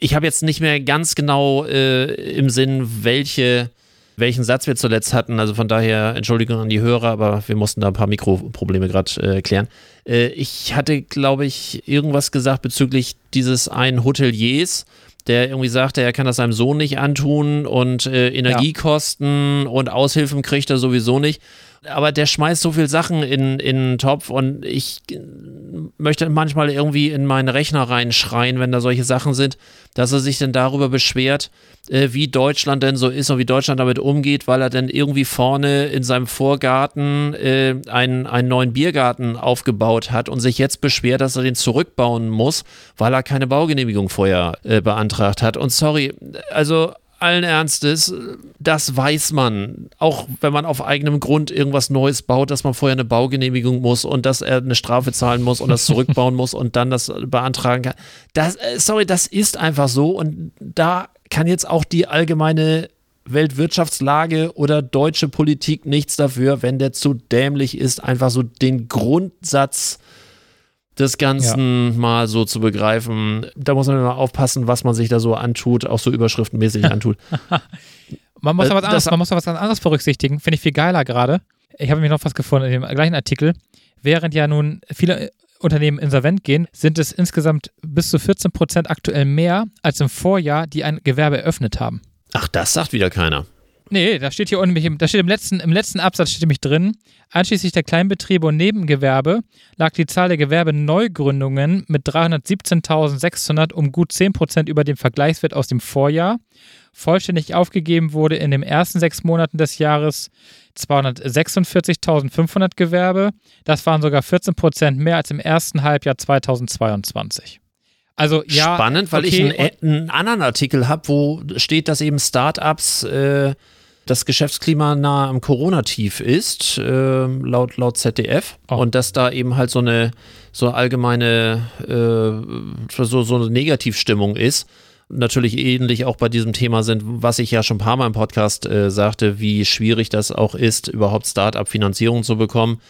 Speaker 2: Ich habe jetzt nicht mehr ganz genau äh, im Sinn, welche, welchen Satz wir zuletzt hatten. Also von daher Entschuldigung an die Hörer, aber wir mussten da ein paar Mikroprobleme gerade äh, klären. Äh, ich hatte, glaube ich, irgendwas gesagt bezüglich dieses einen Hoteliers der irgendwie sagte, er kann das seinem Sohn nicht antun und äh, Energiekosten ja. und Aushilfen kriegt er sowieso nicht. Aber der schmeißt so viel Sachen in, in den Topf und ich möchte manchmal irgendwie in meinen Rechner reinschreien, wenn da solche Sachen sind, dass er sich dann darüber beschwert, äh, wie Deutschland denn so ist und wie Deutschland damit umgeht, weil er dann irgendwie vorne in seinem Vorgarten äh, einen, einen neuen Biergarten aufgebaut hat und sich jetzt beschwert, dass er den zurückbauen muss, weil er keine Baugenehmigung vorher äh, beantragt hat. Und sorry, also allen Ernstes, das weiß man, auch wenn man auf eigenem Grund irgendwas Neues baut, dass man vorher eine Baugenehmigung muss und dass er eine Strafe zahlen muss und das zurückbauen muss und dann das beantragen kann. Das, äh, sorry, das ist einfach so und da kann jetzt auch die allgemeine Weltwirtschaftslage oder deutsche Politik nichts dafür, wenn der zu dämlich ist, einfach so den Grundsatz des Ganzen ja. mal so zu begreifen. Da muss man immer aufpassen, was man sich da so antut, auch so überschriftenmäßig antut.
Speaker 3: man muss, äh, was anderes, man muss was anderes berücksichtigen, finde ich viel geiler gerade. Ich habe nämlich noch was gefunden in dem gleichen Artikel. Während ja nun viele Unternehmen insolvent gehen, sind es insgesamt bis zu 14 Prozent aktuell mehr als im Vorjahr, die ein Gewerbe eröffnet haben.
Speaker 2: Ach, das sagt wieder keiner.
Speaker 3: Nee, da steht hier unten, da steht im letzten, im letzten Absatz steht nämlich drin, einschließlich der Kleinbetriebe und Nebengewerbe lag die Zahl der Gewerbeneugründungen mit 317.600 um gut 10% über dem Vergleichswert aus dem Vorjahr. Vollständig aufgegeben wurde in den ersten sechs Monaten des Jahres 246.500 Gewerbe. Das waren sogar 14% mehr als im ersten Halbjahr 2022. Also ja.
Speaker 2: Spannend, weil okay. ich einen, einen, anderen Artikel habe, wo steht, dass eben Startups äh, das Geschäftsklima nah am Corona-Tief ist, äh, laut, laut ZDF. Oh. Und dass da eben halt so eine so allgemeine, äh, so, so eine Negativstimmung ist. Natürlich ähnlich auch bei diesem Thema sind, was ich ja schon ein paar Mal im Podcast äh, sagte, wie schwierig das auch ist, überhaupt Start-up-Finanzierung zu bekommen.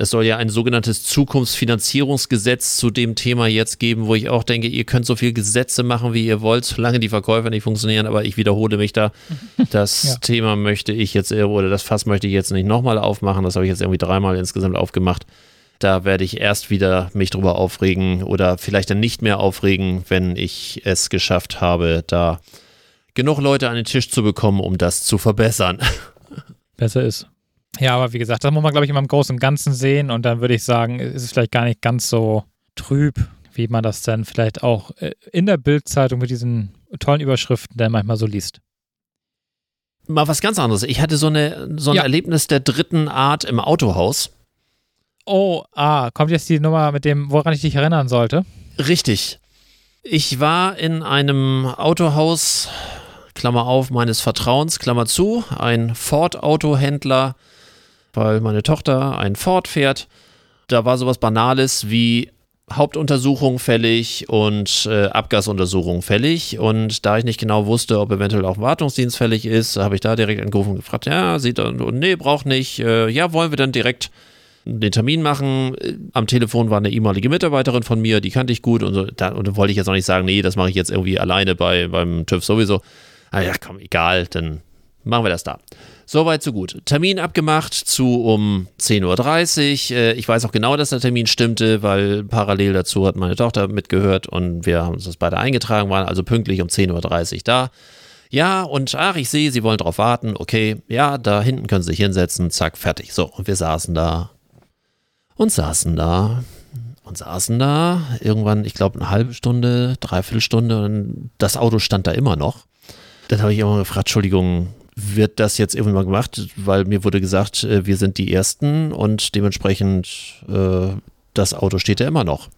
Speaker 2: Es soll ja ein sogenanntes Zukunftsfinanzierungsgesetz zu dem Thema jetzt geben, wo ich auch denke, ihr könnt so viele Gesetze machen, wie ihr wollt, solange die Verkäufer nicht funktionieren, aber ich wiederhole mich da. Das ja. Thema möchte ich jetzt, oder das Fass möchte ich jetzt nicht nochmal aufmachen. Das habe ich jetzt irgendwie dreimal insgesamt aufgemacht. Da werde ich erst wieder mich drüber aufregen oder vielleicht dann nicht mehr aufregen, wenn ich es geschafft habe, da genug Leute an den Tisch zu bekommen, um das zu verbessern.
Speaker 3: Besser ist. Ja, aber wie gesagt, das muss man, glaube ich, immer im Großen und Ganzen sehen und dann würde ich sagen, ist es vielleicht gar nicht ganz so trüb, wie man das dann vielleicht auch äh, in der Bildzeitung mit diesen tollen Überschriften dann manchmal so liest.
Speaker 2: Mal was ganz anderes. Ich hatte so, eine, so ein ja. Erlebnis der dritten Art im Autohaus.
Speaker 3: Oh, ah, kommt jetzt die Nummer mit dem, woran ich dich erinnern sollte?
Speaker 2: Richtig. Ich war in einem Autohaus, Klammer auf, meines Vertrauens, Klammer zu, ein Ford-Autohändler weil meine Tochter ein Ford fährt. Da war sowas Banales wie Hauptuntersuchung fällig und äh, Abgasuntersuchung fällig. Und da ich nicht genau wusste, ob eventuell auch Wartungsdienst fällig ist, habe ich da direkt angerufen und gefragt, ja, sieht und nee, braucht nicht. Äh, ja, wollen wir dann direkt den Termin machen. Am Telefon war eine ehemalige Mitarbeiterin von mir, die kannte ich gut und so. Da, und da wollte ich jetzt auch nicht sagen, nee, das mache ich jetzt irgendwie alleine bei, beim TÜV sowieso. Ah ja, komm, egal, dann machen wir das da. Soweit, so gut. Termin abgemacht zu um 10.30 Uhr. Äh, ich weiß auch genau, dass der Termin stimmte, weil parallel dazu hat meine Tochter mitgehört und wir haben uns das beide eingetragen, waren also pünktlich um 10.30 Uhr da. Ja, und ach, ich sehe, Sie wollen drauf warten. Okay, ja, da hinten können Sie sich hinsetzen. Zack, fertig. So, und wir saßen da und saßen da und saßen da. Irgendwann, ich glaube, eine halbe Stunde, dreiviertel Stunde und das Auto stand da immer noch. Dann habe ich immer gefragt, Entschuldigung, wird das jetzt irgendwann gemacht, weil mir wurde gesagt, äh, wir sind die Ersten und dementsprechend äh, das Auto steht ja immer noch.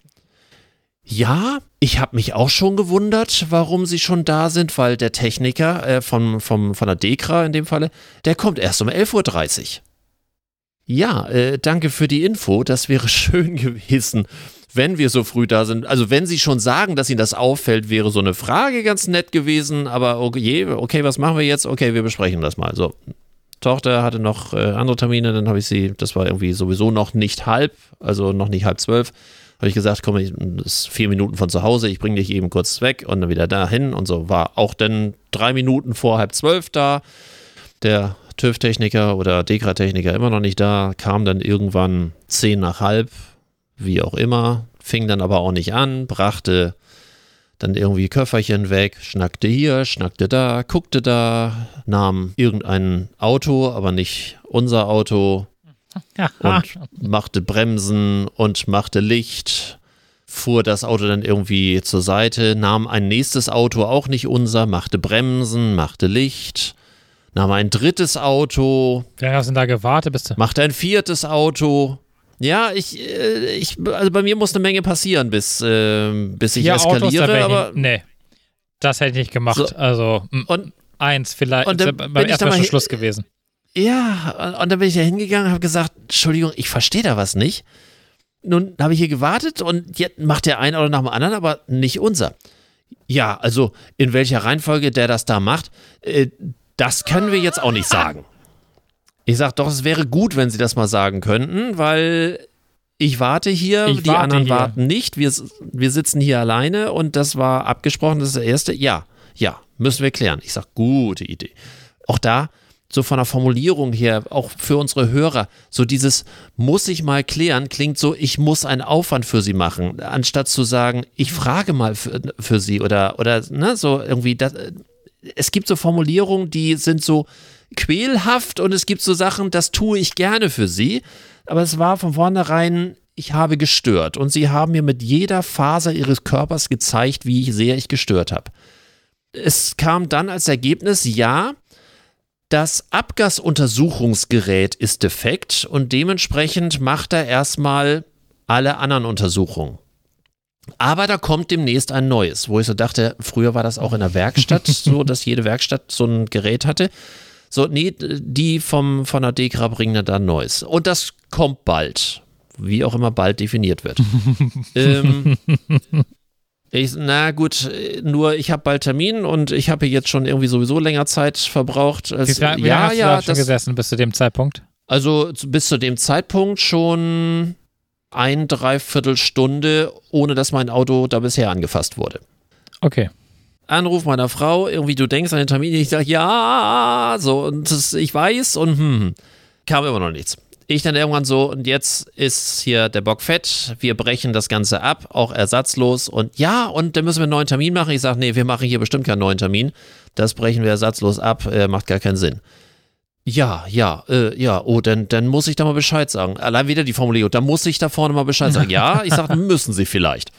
Speaker 2: Ja, ich habe mich auch schon gewundert, warum sie schon da sind, weil der Techniker äh, von, vom, von der Dekra in dem Falle, der kommt erst um 11.30 Uhr. Ja, äh, danke für die Info, das wäre schön gewesen wenn wir so früh da sind. Also wenn Sie schon sagen, dass Ihnen das auffällt, wäre so eine Frage ganz nett gewesen. Aber okay, okay, was machen wir jetzt? Okay, wir besprechen das mal. So, Tochter hatte noch äh, andere Termine, dann habe ich sie, das war irgendwie sowieso noch nicht halb, also noch nicht halb zwölf. Habe ich gesagt, komm, das ist vier Minuten von zu Hause, ich bringe dich eben kurz weg und dann wieder dahin und so. War auch dann drei Minuten vor halb zwölf da. Der TÜV-Techniker oder Dekra-Techniker immer noch nicht da, kam dann irgendwann zehn nach halb, wie auch immer, fing dann aber auch nicht an, brachte dann irgendwie Köfferchen weg, schnackte hier, schnackte da, guckte da, nahm irgendein Auto, aber nicht unser Auto. und machte Bremsen und machte Licht, fuhr das Auto dann irgendwie zur Seite, nahm ein nächstes Auto, auch nicht unser, machte Bremsen, machte Licht, nahm ein drittes Auto.
Speaker 3: Wie lange hast du denn da gewartet? Bis
Speaker 2: machte ein viertes Auto. Ja, ich, äh, ich, also bei mir muss eine Menge passieren, bis, äh, bis ich
Speaker 3: Vier
Speaker 2: eskaliere, aber.
Speaker 3: Nee, das hätte ich nicht gemacht.
Speaker 2: So.
Speaker 3: Also, m,
Speaker 2: Und
Speaker 3: eins vielleicht.
Speaker 2: Und dann
Speaker 3: beim
Speaker 2: bin ich
Speaker 3: ersten
Speaker 2: da
Speaker 3: Mal schon Schluss gewesen.
Speaker 2: Ja, und, dann bin ich da hingegangen und habe gesagt, Entschuldigung, ich verstehe da was nicht. Nun habe ich hier gewartet und jetzt macht der ein oder nach dem anderen, aber nicht unser. Ja, also in welcher Reihenfolge der das da macht, äh, das können wir jetzt auch nicht sagen. Ich sage doch, es wäre gut, wenn Sie das mal sagen könnten, weil ich warte hier,
Speaker 3: Ich
Speaker 2: die
Speaker 3: warte
Speaker 2: anderen
Speaker 3: hier.
Speaker 2: warten nicht. Wir, wir sitzen hier alleine und das war abgesprochen, das ist der erste. Ja, ja, müssen wir klären. Ich sage, gute Idee. Auch da, so von der Formulierung her, auch für unsere Hörer, so dieses muss ich mal klären, klingt so, ich muss einen Aufwand für sie machen, anstatt zu sagen, ich frage mal für, für sie oder, oder ne, so irgendwie, das, es gibt so Formulierungen, die sind so quälhaft und es gibt so Sachen, das tue ich gerne für sie, aber es war von vornherein, ich habe gestört und sie haben mir mit jeder Faser ihres Körpers gezeigt, wie sehr ich gestört habe. Es kam dann als Ergebnis, ja, das Abgasuntersuchungsgerät ist defekt und dementsprechend macht er erstmal alle anderen Untersuchungen. Aber da kommt demnächst ein neues, wo ich so dachte, früher war das auch in der Werkstatt so, dass jede Werkstatt so ein Gerät hatte. So, nee, die vom, von der Dekra bringen dann ein neues. Und das kommt bald. Wie auch immer bald definiert wird. ähm, ich, na gut, nur ich habe bald Termin und ich habe jetzt schon irgendwie sowieso länger Zeit verbraucht. Als,
Speaker 3: Wie, lange-
Speaker 2: ja,
Speaker 3: hast du
Speaker 2: ja,
Speaker 3: da schon
Speaker 2: das,
Speaker 3: gesessen bis zu dem Zeitpunkt?
Speaker 2: also bis zu dem Zeitpunkt schon ein Dreiviertelstunde, ohne dass mein Auto da bisher angefasst wurde.
Speaker 3: Okay.
Speaker 2: Anruf meiner Frau, irgendwie du denkst an den Termin, ich sage ja, so und das, ich weiß und hm, kam immer noch nichts. Ich dann irgendwann so und jetzt ist hier der Bock fett, wir brechen das Ganze ab, auch ersatzlos und ja und dann müssen wir einen neuen Termin machen. Ich sage, nee, wir machen hier bestimmt keinen neuen Termin, das brechen wir ersatzlos ab, äh, macht gar keinen Sinn. Ja, ja, äh, ja, oh, dann, dann muss ich da mal Bescheid sagen. Allein wieder die Formulierung, da muss ich da vorne mal Bescheid sagen. Ja, ich sage, müssen Sie vielleicht.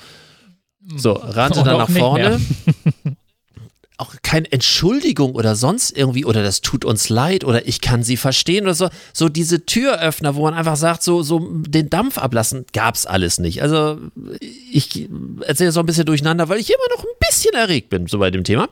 Speaker 2: So, rannte
Speaker 3: Oder
Speaker 2: dann nach vorne. Auch keine Entschuldigung oder sonst irgendwie oder das tut uns leid oder ich kann sie verstehen oder so. So diese Türöffner, wo man einfach sagt, so, so den Dampf ablassen, gab's alles nicht. Also ich erzähle so ein bisschen durcheinander, weil ich immer noch ein bisschen erregt bin, so bei dem Thema.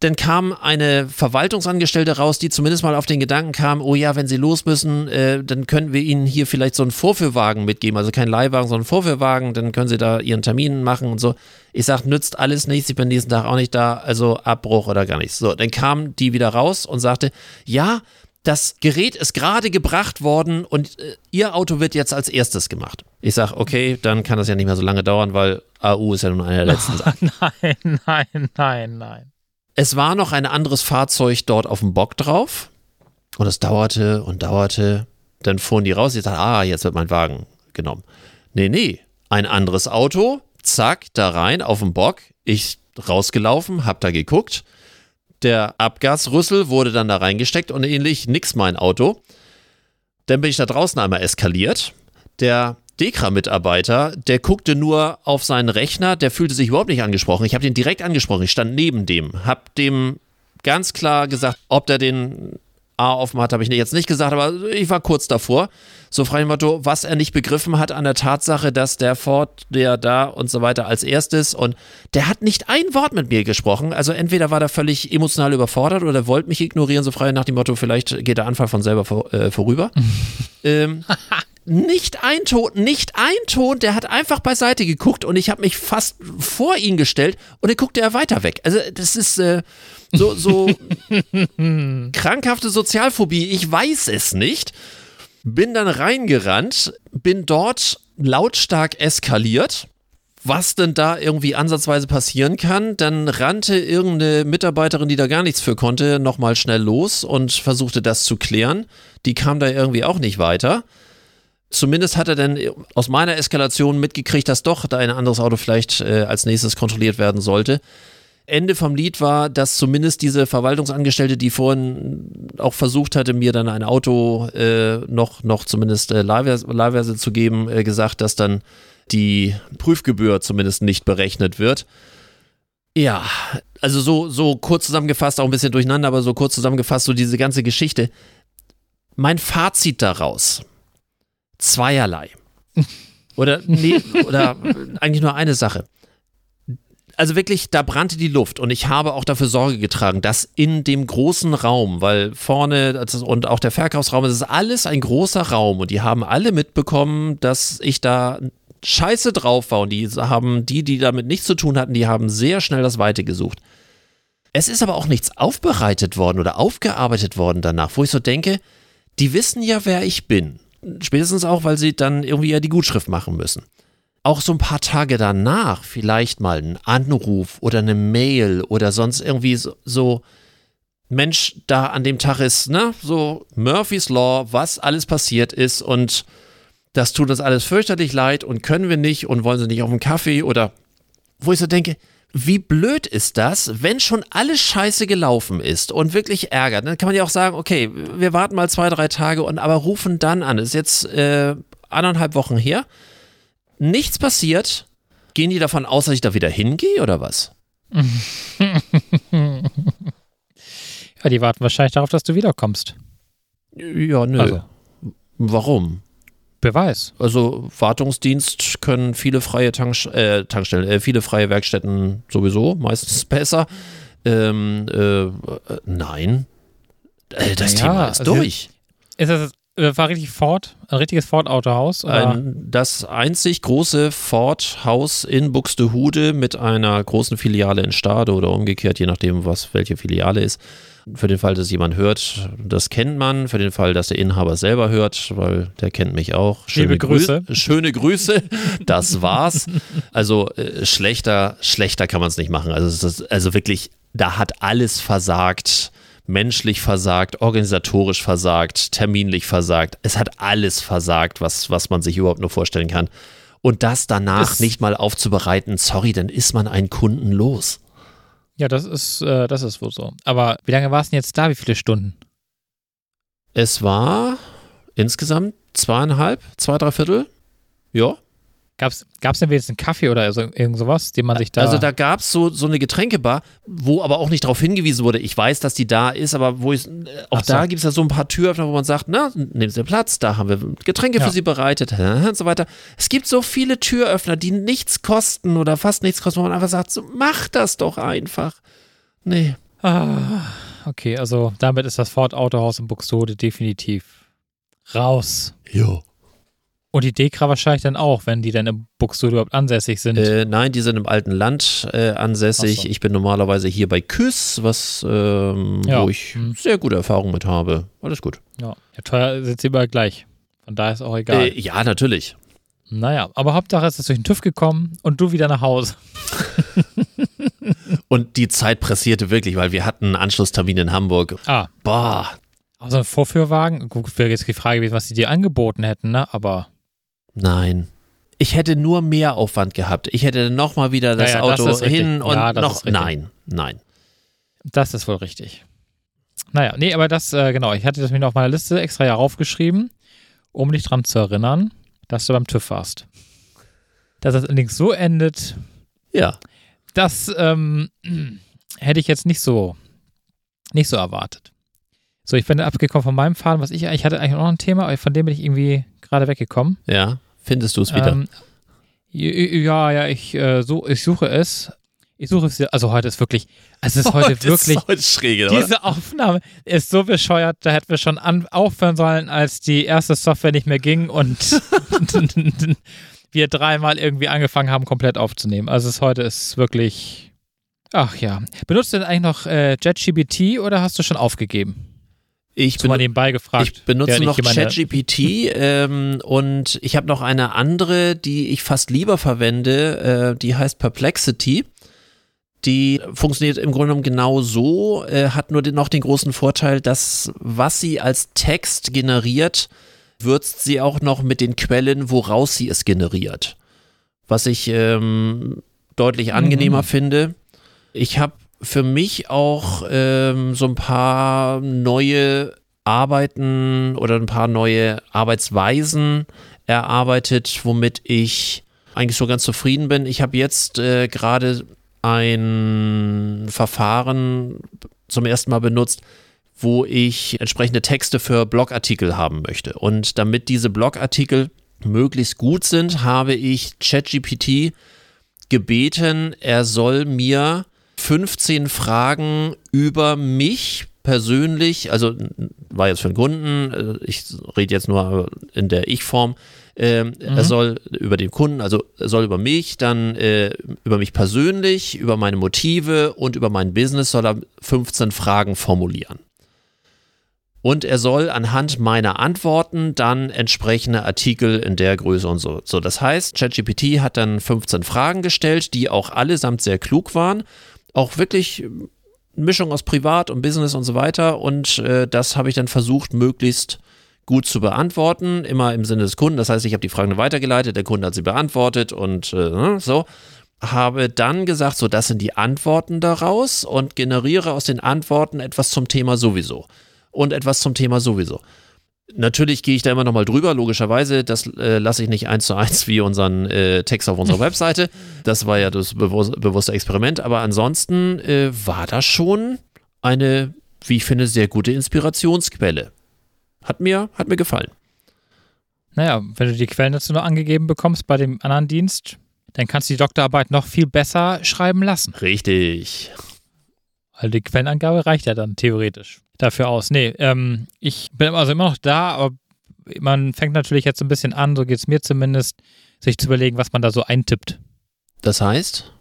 Speaker 2: Dann kam eine Verwaltungsangestellte raus, die zumindest mal auf den Gedanken kam, oh ja, wenn sie los müssen, äh, dann können wir ihnen hier vielleicht so einen Vorführwagen mitgeben, also kein Leihwagen, sondern einen Vorführwagen, dann können sie da ihren Termin machen und so. Ich sag, nützt alles nichts, ich bin nächsten Tag auch nicht da, also Abbruch oder gar nichts. So, dann kam die wieder raus und sagte, ja, das Gerät ist gerade gebracht worden und äh, ihr Auto wird jetzt als erstes gemacht. Ich sag, okay, dann kann das ja nicht mehr so lange dauern, weil AU ist ja nun eine der letzten Sachen.
Speaker 3: Nein, nein, nein, nein.
Speaker 2: Es war noch ein anderes Fahrzeug dort auf dem Bock drauf. Und es dauerte und dauerte. Dann fuhren die raus. Ich dachte, ah, jetzt wird mein Wagen genommen. Nee, nee. Ein anderes Auto. Zack, da rein auf dem Bock. Ich rausgelaufen, hab da geguckt. Der Abgasrüssel wurde dann da reingesteckt und ähnlich nix mein Auto. Dann bin ich da draußen einmal eskaliert. Der Dekra-Mitarbeiter, der guckte nur auf seinen Rechner, der fühlte sich überhaupt nicht angesprochen. Ich habe den direkt angesprochen, ich stand neben dem, habe dem ganz klar gesagt, ob der den A offen hat, habe ich jetzt nicht gesagt, aber ich war kurz davor. So frei Motto, was er nicht begriffen hat an der Tatsache, dass der Ford, der da und so weiter als erstes und der hat nicht ein Wort mit mir gesprochen. Also entweder war der völlig emotional überfordert oder wollte mich ignorieren, so frei nach dem Motto, vielleicht geht der Anfall von selber vor, äh, vorüber. ähm, nicht ein Ton, nicht ein Ton, der hat einfach beiseite geguckt und ich habe mich fast vor ihn gestellt und dann guckte er weiter weg. Also das ist äh, so, so krankhafte Sozialphobie, ich weiß es nicht. Bin dann reingerannt, bin dort lautstark eskaliert. Was denn da irgendwie ansatzweise passieren kann, dann rannte irgendeine Mitarbeiterin, die da gar nichts für konnte, nochmal schnell los und versuchte das zu klären. Die kam da irgendwie auch nicht weiter zumindest hat er dann aus meiner Eskalation mitgekriegt, dass doch da ein anderes Auto vielleicht äh, als nächstes kontrolliert werden sollte. Ende vom Lied war, dass zumindest diese Verwaltungsangestellte, die vorhin auch versucht hatte, mir dann ein Auto äh, noch, noch zumindest äh, leihweise zu geben, äh, gesagt, dass dann die Prüfgebühr zumindest nicht berechnet wird. Ja, also so, so kurz zusammengefasst, auch ein bisschen durcheinander, aber so kurz zusammengefasst, so diese ganze Geschichte. Mein Fazit daraus: zweierlei. Oder, nee, oder eigentlich nur eine Sache also wirklich, da brannte die Luft und ich habe auch dafür Sorge getragen, dass in dem großen Raum, weil vorne und auch der Verkaufsraum, es ist alles ein großer Raum und die haben alle mitbekommen, dass ich da scheiße drauf war und die haben, die, die damit nichts zu tun hatten, die haben sehr schnell das Weite gesucht. Es ist aber auch nichts aufbereitet worden oder aufgearbeitet worden danach, wo ich so denke, die wissen ja, wer ich bin. Spätestens auch, weil sie dann irgendwie ja die Gutschrift machen müssen. Auch so ein paar Tage danach vielleicht mal einen Anruf oder eine Mail oder sonst irgendwie so, so Mensch, da an dem Tag ist, ne, so Murphy's Law, was alles passiert ist und das tut uns alles fürchterlich leid und können wir nicht und wollen sie nicht auf einen Kaffee oder wo ich so denke, wie blöd ist das, wenn schon alles scheiße gelaufen ist und wirklich ärgert. Dann kann man ja auch sagen, okay, wir warten mal zwei, drei Tage und aber rufen dann an. Das ist jetzt äh, anderthalb Wochen her nichts passiert, gehen die davon aus, dass ich da wieder hingehe oder was?
Speaker 3: ja, die warten wahrscheinlich darauf, dass du wiederkommst.
Speaker 2: Ja, nö. Also. Warum?
Speaker 3: Beweis.
Speaker 2: Also Wartungsdienst können viele freie Tank äh, Tankstellen, äh, viele freie Werkstätten sowieso, meistens besser. Ähm, äh, nein. Äh, das naja, Thema ist also durch.
Speaker 3: Ist das äh, war richtig Ford, ein richtiges Ford-Autohaus?
Speaker 2: das einzig große Ford-Haus in Buxtehude mit einer großen Filiale in Stade oder umgekehrt, je nachdem, was welche Filiale ist. Für den Fall, dass jemand hört, das kennt man. Für den Fall, dass der Inhaber selber hört, weil der kennt mich auch.
Speaker 3: Schöne Liebe Grüße.
Speaker 2: Grü schöne Grüße. Das war's. Also äh, schlechter, schlechter kann man es nicht machen. Also, ist, also wirklich, da hat alles versagt menschlich versagt, organisatorisch versagt, terminlich versagt. Es hat alles versagt, was, was man sich überhaupt nur vorstellen kann. Und das danach das nicht mal aufzubereiten, sorry, dann ist man einen Kunden los.
Speaker 3: Ja, das ist, äh, das ist wohl so. Aber wie lange war es denn jetzt da? Wie viele Stunden?
Speaker 2: Es war insgesamt zweieinhalb, zwei, drei Viertel. Ja.
Speaker 3: Gab es denn wenigstens einen Kaffee oder so, irgend sowas, den man sich da.
Speaker 2: Also da gab es so, so eine Getränkebar, wo aber auch nicht darauf hingewiesen wurde. Ich weiß, dass die da ist, aber wo ich. Äh, auch so. da gibt es ja so ein paar Türöffner, wo man sagt, na, nehmen Sie Platz, da haben wir Getränke ja. für Sie bereitet und so weiter. Es gibt so viele Türöffner, die nichts kosten oder fast nichts kosten, wo man einfach sagt, so, mach das doch einfach. Nee.
Speaker 3: Ah, okay, also damit ist das Ford Autohaus in Buxtehude definitiv raus.
Speaker 2: Jo.
Speaker 3: Und die Dekra wahrscheinlich dann auch, wenn die dann im Buxtehude überhaupt ansässig sind.
Speaker 2: Äh, nein, die sind im alten Land äh, ansässig. So. Ich bin normalerweise hier bei Küss, was, ähm, ja. wo ich hm. sehr gute Erfahrungen mit habe. Alles gut.
Speaker 3: Ja, ja teuer sind sie überall gleich. Von daher ist auch egal.
Speaker 2: Äh, ja, natürlich.
Speaker 3: Naja, aber Hauptsache ist es durch den TÜV gekommen und du wieder nach Hause.
Speaker 2: und die Zeit pressierte wirklich, weil wir hatten einen Anschlusstermin in Hamburg.
Speaker 3: Ah.
Speaker 2: Boah.
Speaker 3: Also ein Vorführwagen, gut, wäre jetzt die Frage gewesen, was sie dir angeboten hätten, ne? Aber.
Speaker 2: Nein. Ich hätte nur mehr Aufwand gehabt. Ich hätte nochmal wieder das ja, ja, Auto das hin und ja, noch. Nein, nein.
Speaker 3: Das ist wohl richtig. Naja, nee, aber das, äh, genau, ich hatte das mir noch auf meiner Liste extra ja aufgeschrieben, um dich dran zu erinnern, dass du beim TÜV warst. Dass das allerdings so endet.
Speaker 2: Ja.
Speaker 3: Das ähm, hätte ich jetzt nicht so, nicht so erwartet. So, ich bin abgekommen von meinem Faden, was ich, ich hatte eigentlich noch ein Thema, aber von dem bin ich irgendwie gerade weggekommen.
Speaker 2: Ja. Findest du es wieder? Ähm,
Speaker 3: ja, ja, ich, äh, so, ich suche es. Ich suche es, also heute ist wirklich, also es ist heute, heute wirklich, ist
Speaker 2: heute schräg,
Speaker 3: diese Aufnahme ist so bescheuert, da hätten wir schon an, aufhören sollen, als die erste Software nicht mehr ging und wir dreimal irgendwie angefangen haben, komplett aufzunehmen. Also es heute ist wirklich, ach ja. Benutzt du denn eigentlich noch äh, JetGBT oder hast du schon aufgegeben?
Speaker 2: Ich,
Speaker 3: ben nebenbei gefragt.
Speaker 2: ich benutze noch ChatGPT ähm, und ich habe noch eine andere, die ich fast lieber verwende, äh, die heißt Perplexity. Die funktioniert im Grunde genommen genau so, äh, hat nur den, noch den großen Vorteil, dass was sie als Text generiert, würzt sie auch noch mit den Quellen, woraus sie es generiert. Was ich ähm, deutlich angenehmer mhm. finde Ich habe für mich auch ähm, so ein paar neue Arbeiten oder ein paar neue Arbeitsweisen erarbeitet, womit ich eigentlich so ganz zufrieden bin. Ich habe jetzt äh, gerade ein Verfahren zum ersten Mal benutzt, wo ich entsprechende Texte für Blogartikel haben möchte. Und damit diese Blogartikel möglichst gut sind, habe ich ChatGPT gebeten, er soll mir 15 Fragen über mich persönlich, also war jetzt für den Kunden, äh, ich rede jetzt nur in der Ich-Form, äh, mhm. er soll über den Kunden, also er soll über mich, dann äh, über mich persönlich, über meine Motive und über mein Business soll er 15 Fragen formulieren. Und er soll anhand meiner Antworten dann entsprechende Artikel in der Größe und so. So, das heißt, ChatGPT hat dann 15 Fragen gestellt, die auch allesamt sehr klug waren. Auch wirklich Mischung aus Privat und Business und so weiter. Und äh, das habe ich dann versucht, möglichst gut zu beantworten, immer im Sinne des Kunden. Das heißt, ich habe die Fragen weitergeleitet, der Kunde hat sie beantwortet und äh, ne, so. Habe dann gesagt, so, das sind die Antworten daraus und generiere aus den Antworten etwas zum Thema sowieso und etwas zum Thema sowieso. Natürlich gehe ich da immer nochmal drüber, logischerweise. Das äh, lasse ich nicht eins zu eins wie unseren äh, Text auf unserer Webseite. Das war ja das bewus bewusste Experiment. Aber ansonsten äh, war das schon eine, wie ich finde, sehr gute Inspirationsquelle. Hat mir, hat mir gefallen.
Speaker 3: Naja, wenn du die Quellen dazu noch angegeben bekommst bei dem anderen Dienst, dann kannst du die Doktorarbeit noch viel besser schreiben lassen.
Speaker 2: Richtig.
Speaker 3: Weil die Quellenangabe reicht ja dann theoretisch dafür aus. Nee, ähm, ich bin also immer noch da, aber man fängt natürlich jetzt ein bisschen an, so geht es mir zumindest, sich zu überlegen, was man da so eintippt.
Speaker 2: Das heißt?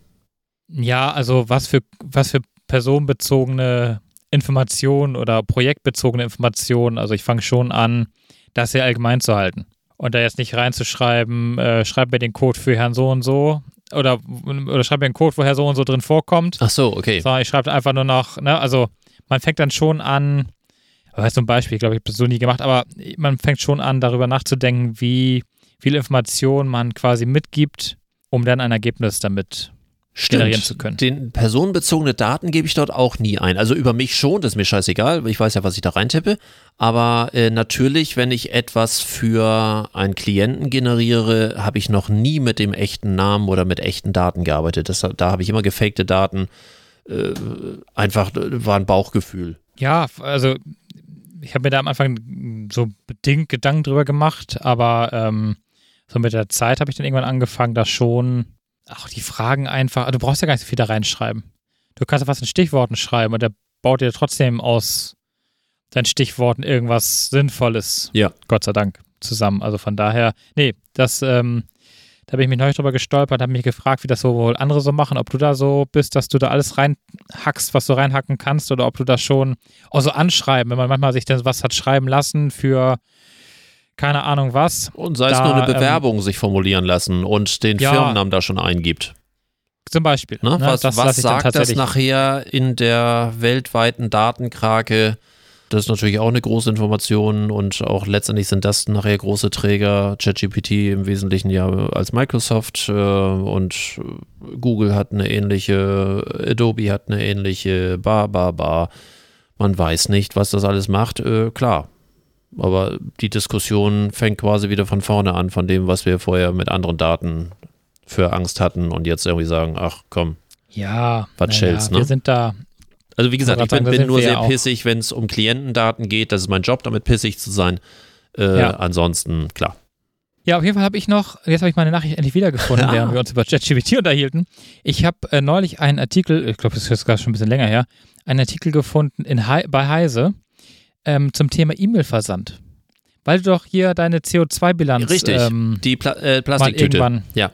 Speaker 3: Ja, also was für, was für personenbezogene Informationen oder projektbezogene Informationen, also ich fange schon an, das sehr allgemein zu halten. Und da jetzt nicht reinzuschreiben, äh, schreib mir den Code für Herrn so und so, oder, oder schreib mir einen Code, wo Herr so und so drin vorkommt.
Speaker 2: Ach so, okay.
Speaker 3: Sondern ich schreibe einfach nur noch, ne, also man fängt dann schon an, das ist so ein Beispiel, glaube ich, habe so nie gemacht, aber man fängt schon an, darüber nachzudenken, wie viel Information man quasi mitgibt, um dann ein Ergebnis damit Stimmt. generieren zu können.
Speaker 2: Den personenbezogene Daten gebe ich dort auch nie ein. Also über mich schon, das ist mir scheißegal, ich weiß ja, was ich da reintippe. Aber äh, natürlich, wenn ich etwas für einen Klienten generiere, habe ich noch nie mit dem echten Namen oder mit echten Daten gearbeitet. Das, da habe ich immer gefakte Daten. Äh, einfach war ein Bauchgefühl.
Speaker 3: Ja, also ich habe mir da am Anfang so bedingt Gedanken drüber gemacht, aber ähm, so mit der Zeit habe ich dann irgendwann angefangen, da schon auch die Fragen einfach, du brauchst ja gar nicht so viel da reinschreiben. Du kannst ja was in Stichworten schreiben und der baut dir trotzdem aus deinen Stichworten irgendwas Sinnvolles.
Speaker 2: Ja.
Speaker 3: Gott sei Dank zusammen. Also von daher, nee, das, ähm, da bin ich mich neulich drüber gestolpert, habe mich gefragt, wie das so wohl andere so machen, ob du da so bist, dass du da alles reinhackst, was du reinhacken kannst, oder ob du das schon auch so anschreiben, wenn man manchmal sich dann was hat schreiben lassen für keine Ahnung was.
Speaker 2: Und sei es nur eine ähm, Bewerbung ähm, sich formulieren lassen und den ja, Firmennamen da schon eingibt.
Speaker 3: Zum Beispiel.
Speaker 2: Ne? Ne? Was, das was sagt das nachher in der weltweiten Datenkrake? Das ist natürlich auch eine große Information und auch letztendlich sind das nachher große Träger. ChatGPT im Wesentlichen ja als Microsoft äh, und Google hat eine ähnliche, Adobe hat eine ähnliche, bar, bar, bar. Man weiß nicht, was das alles macht. Äh, klar, aber die Diskussion fängt quasi wieder von vorne an, von dem, was wir vorher mit anderen Daten für Angst hatten und jetzt irgendwie sagen, ach komm.
Speaker 3: Ja,
Speaker 2: was schellst,
Speaker 3: ja,
Speaker 2: ne?
Speaker 3: Wir sind da.
Speaker 2: Also wie gesagt, ich bin, bin nur sehr pissig, wenn es um Klientendaten geht. Das ist mein Job, damit pissig zu sein. Äh, ja. Ansonsten, klar.
Speaker 3: Ja, auf jeden Fall habe ich noch, jetzt habe ich meine Nachricht endlich wiedergefunden, während wir uns über ChatGPT unterhielten. Ich habe äh, neulich einen Artikel, ich glaube, das ist sogar schon ein bisschen länger her, einen Artikel gefunden in He bei Heise ähm, zum Thema E-Mail-Versand. Weil du doch hier deine CO2-Bilanz.
Speaker 2: Richtig, ähm, die Pla äh, Plastiktüte. Ja.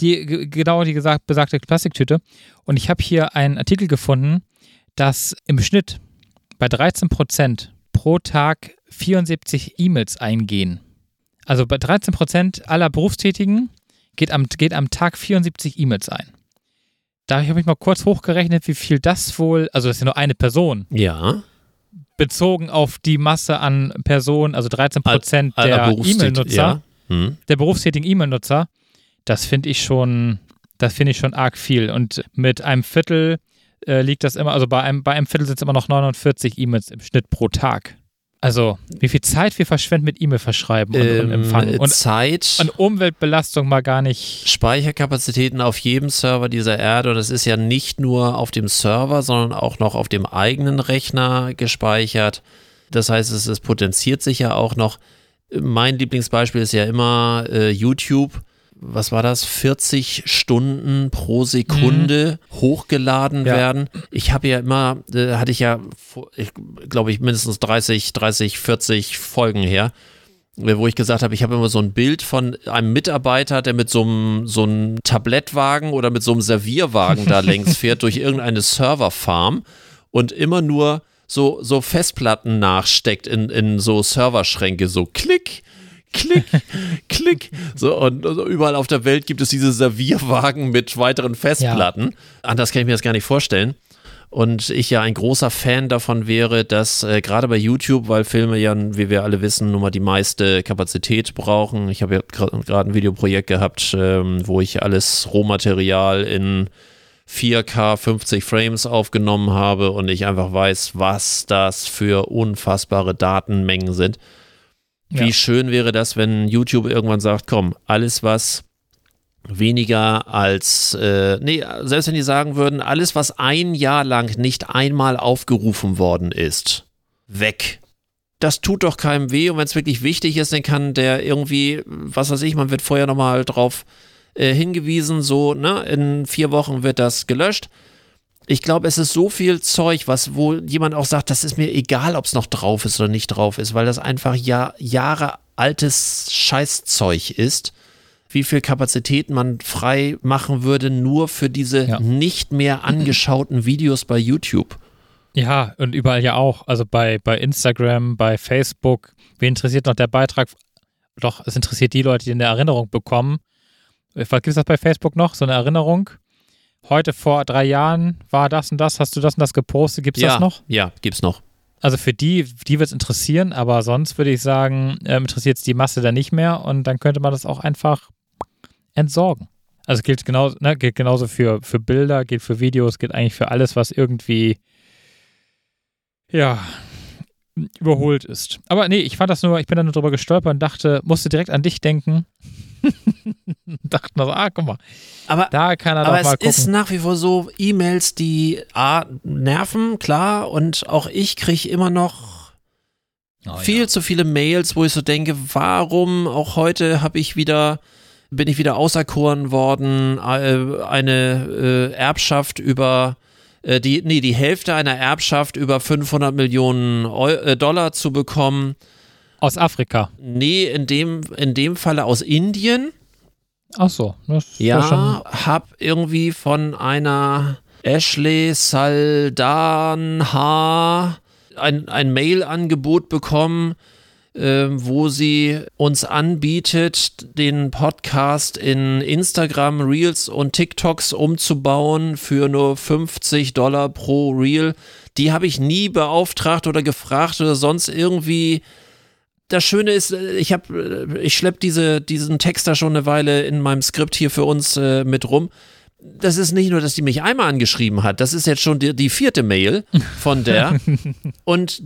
Speaker 3: Die, genau die gesagt, besagte Plastiktüte. Und ich habe hier einen Artikel gefunden, dass im Schnitt bei 13 Prozent pro Tag 74 E-Mails eingehen. Also bei 13 Prozent aller Berufstätigen geht am, geht am Tag 74 E-Mails ein. Da habe ich mal kurz hochgerechnet, wie viel das wohl, also das ist ja nur eine Person.
Speaker 2: Ja
Speaker 3: bezogen auf die Masse an Personen, also 13 Prozent der E-Mail-Nutzer,
Speaker 2: ja. hm.
Speaker 3: der berufstätigen E-Mail-Nutzer, das finde ich schon, Das finde ich schon arg viel. Und mit einem Viertel äh, liegt das immer, also bei einem, bei einem Viertel sind es immer noch 49 E-Mails im Schnitt pro Tag. Also, wie viel Zeit wir verschwenden mit E-Mail verschreiben und,
Speaker 2: Ähm,
Speaker 3: und empfangen. Und
Speaker 2: Zeit,
Speaker 3: an Umweltbelastung mal gar nicht.
Speaker 2: Speicherkapazitäten auf jedem Server dieser Erde und das ist ja nicht nur auf dem Server, sondern auch noch auf dem eigenen Rechner gespeichert. Das heißt, es, es potenziert sich ja auch noch. Mein Lieblingsbeispiel ist ja immer äh, YouTube. Was war das? 40 Stunden pro Sekunde hochgeladen
Speaker 3: Ja.
Speaker 2: werden. Ich habe ja immer, äh, hatte ich ja, glaube ich, mindestens 30, 30, 40 Folgen her äh, wo ich gesagt habe, ich habe immer so ein Bild von einem Mitarbeiter, der mit so einem, so einem Tablettwagen oder mit so einem Servierwagen da längs fährt durch irgendeine Serverfarm und immer nur so, so Festplatten nachsteckt in, in so Serverschränke, so klick, klick, klick. So, und also überall auf der Welt gibt es diese Servierwagen mit weiteren Festplatten. Anders kann ich mir das gar nicht vorstellen. Und ich ja ein großer Fan davon wäre, dass äh, gerade bei YouTube, weil Filme ja, wie wir alle wissen, nun mal die meiste Kapazität brauchen. Ich habe ja gerade ein Videoprojekt gehabt, ähm, wo ich alles Rohmaterial in 4K 50 Frames aufgenommen habe und ich einfach weiß, was das für unfassbare Datenmengen sind. Wie
Speaker 3: Ja.
Speaker 2: schön wäre das, wenn YouTube irgendwann sagt, komm, alles was weniger als, äh, nee, selbst wenn die sagen würden, alles was ein Jahr lang nicht einmal aufgerufen worden ist, weg. Das tut doch keinem weh und wenn es wirklich wichtig ist, dann kann der irgendwie, was weiß ich, man wird vorher nochmal drauf äh, hingewiesen, so, ne, in vier Wochen wird das gelöscht. Ich glaube, es ist so viel Zeug, was wo jemand auch sagt, das ist mir egal, ob es noch drauf ist oder nicht drauf ist, weil das einfach ja, Jahre altes Scheißzeug ist. Wie viel Kapazität man frei machen würde, nur für diese
Speaker 3: Ja.
Speaker 2: nicht mehr angeschauten Videos bei YouTube.
Speaker 3: Ja, und überall ja auch. Also bei, bei Instagram, bei Facebook. Wen interessiert noch der Beitrag? Doch, es interessiert die Leute, die eine Erinnerung bekommen. Was gibt es das bei Facebook noch? So eine Erinnerung? Heute vor drei Jahren war das und das, hast du das und das gepostet? Gibt es
Speaker 2: ja,
Speaker 3: das noch?
Speaker 2: Ja, gibt's noch.
Speaker 3: Also für die, die wird es interessieren, aber sonst würde ich sagen, ähm, interessiert es die Masse dann nicht mehr und dann könnte man das auch einfach entsorgen. Also gilt genauso, ne, gilt genauso für, für Bilder, gilt für Videos, gilt eigentlich für alles, was irgendwie ja überholt ist. Aber nee, ich fand das nur, ich bin da nur drüber gestolpert und dachte, musste direkt an dich denken. dachte nur so, ah, guck mal,
Speaker 2: Aber
Speaker 3: da kann er
Speaker 2: Aber
Speaker 3: doch mal
Speaker 2: es ist
Speaker 3: gucken.
Speaker 2: nach wie vor so E-Mails, die A, nerven, klar, und auch ich kriege immer noch
Speaker 3: Oh,
Speaker 2: viel
Speaker 3: ja.
Speaker 2: zu viele Mails, wo ich so denke, warum auch heute habe ich wieder, bin ich wieder auserkoren worden, äh, eine äh, Erbschaft über äh, die, nee, die Hälfte einer Erbschaft über 500 Millionen Dollar zu bekommen.
Speaker 3: Aus Afrika.
Speaker 2: Nee, in dem, in dem Falle aus Indien.
Speaker 3: Ach so, das
Speaker 2: Ja,
Speaker 3: schon
Speaker 2: hab irgendwie von einer Ashley Saldanha ein, ein Mail-Angebot bekommen, ähm, wo sie uns anbietet, den Podcast in Instagram Reels und TikToks umzubauen für nur 50 Dollar pro Reel. Die habe ich nie beauftragt oder gefragt oder sonst irgendwie das Schöne ist, äh, ich habe, ich schleppe diese, diesen Text da schon eine Weile in meinem Skript hier für uns äh, mit rum. Das ist nicht nur, dass die mich einmal angeschrieben hat, das ist jetzt schon die, die vierte Mail von der. Und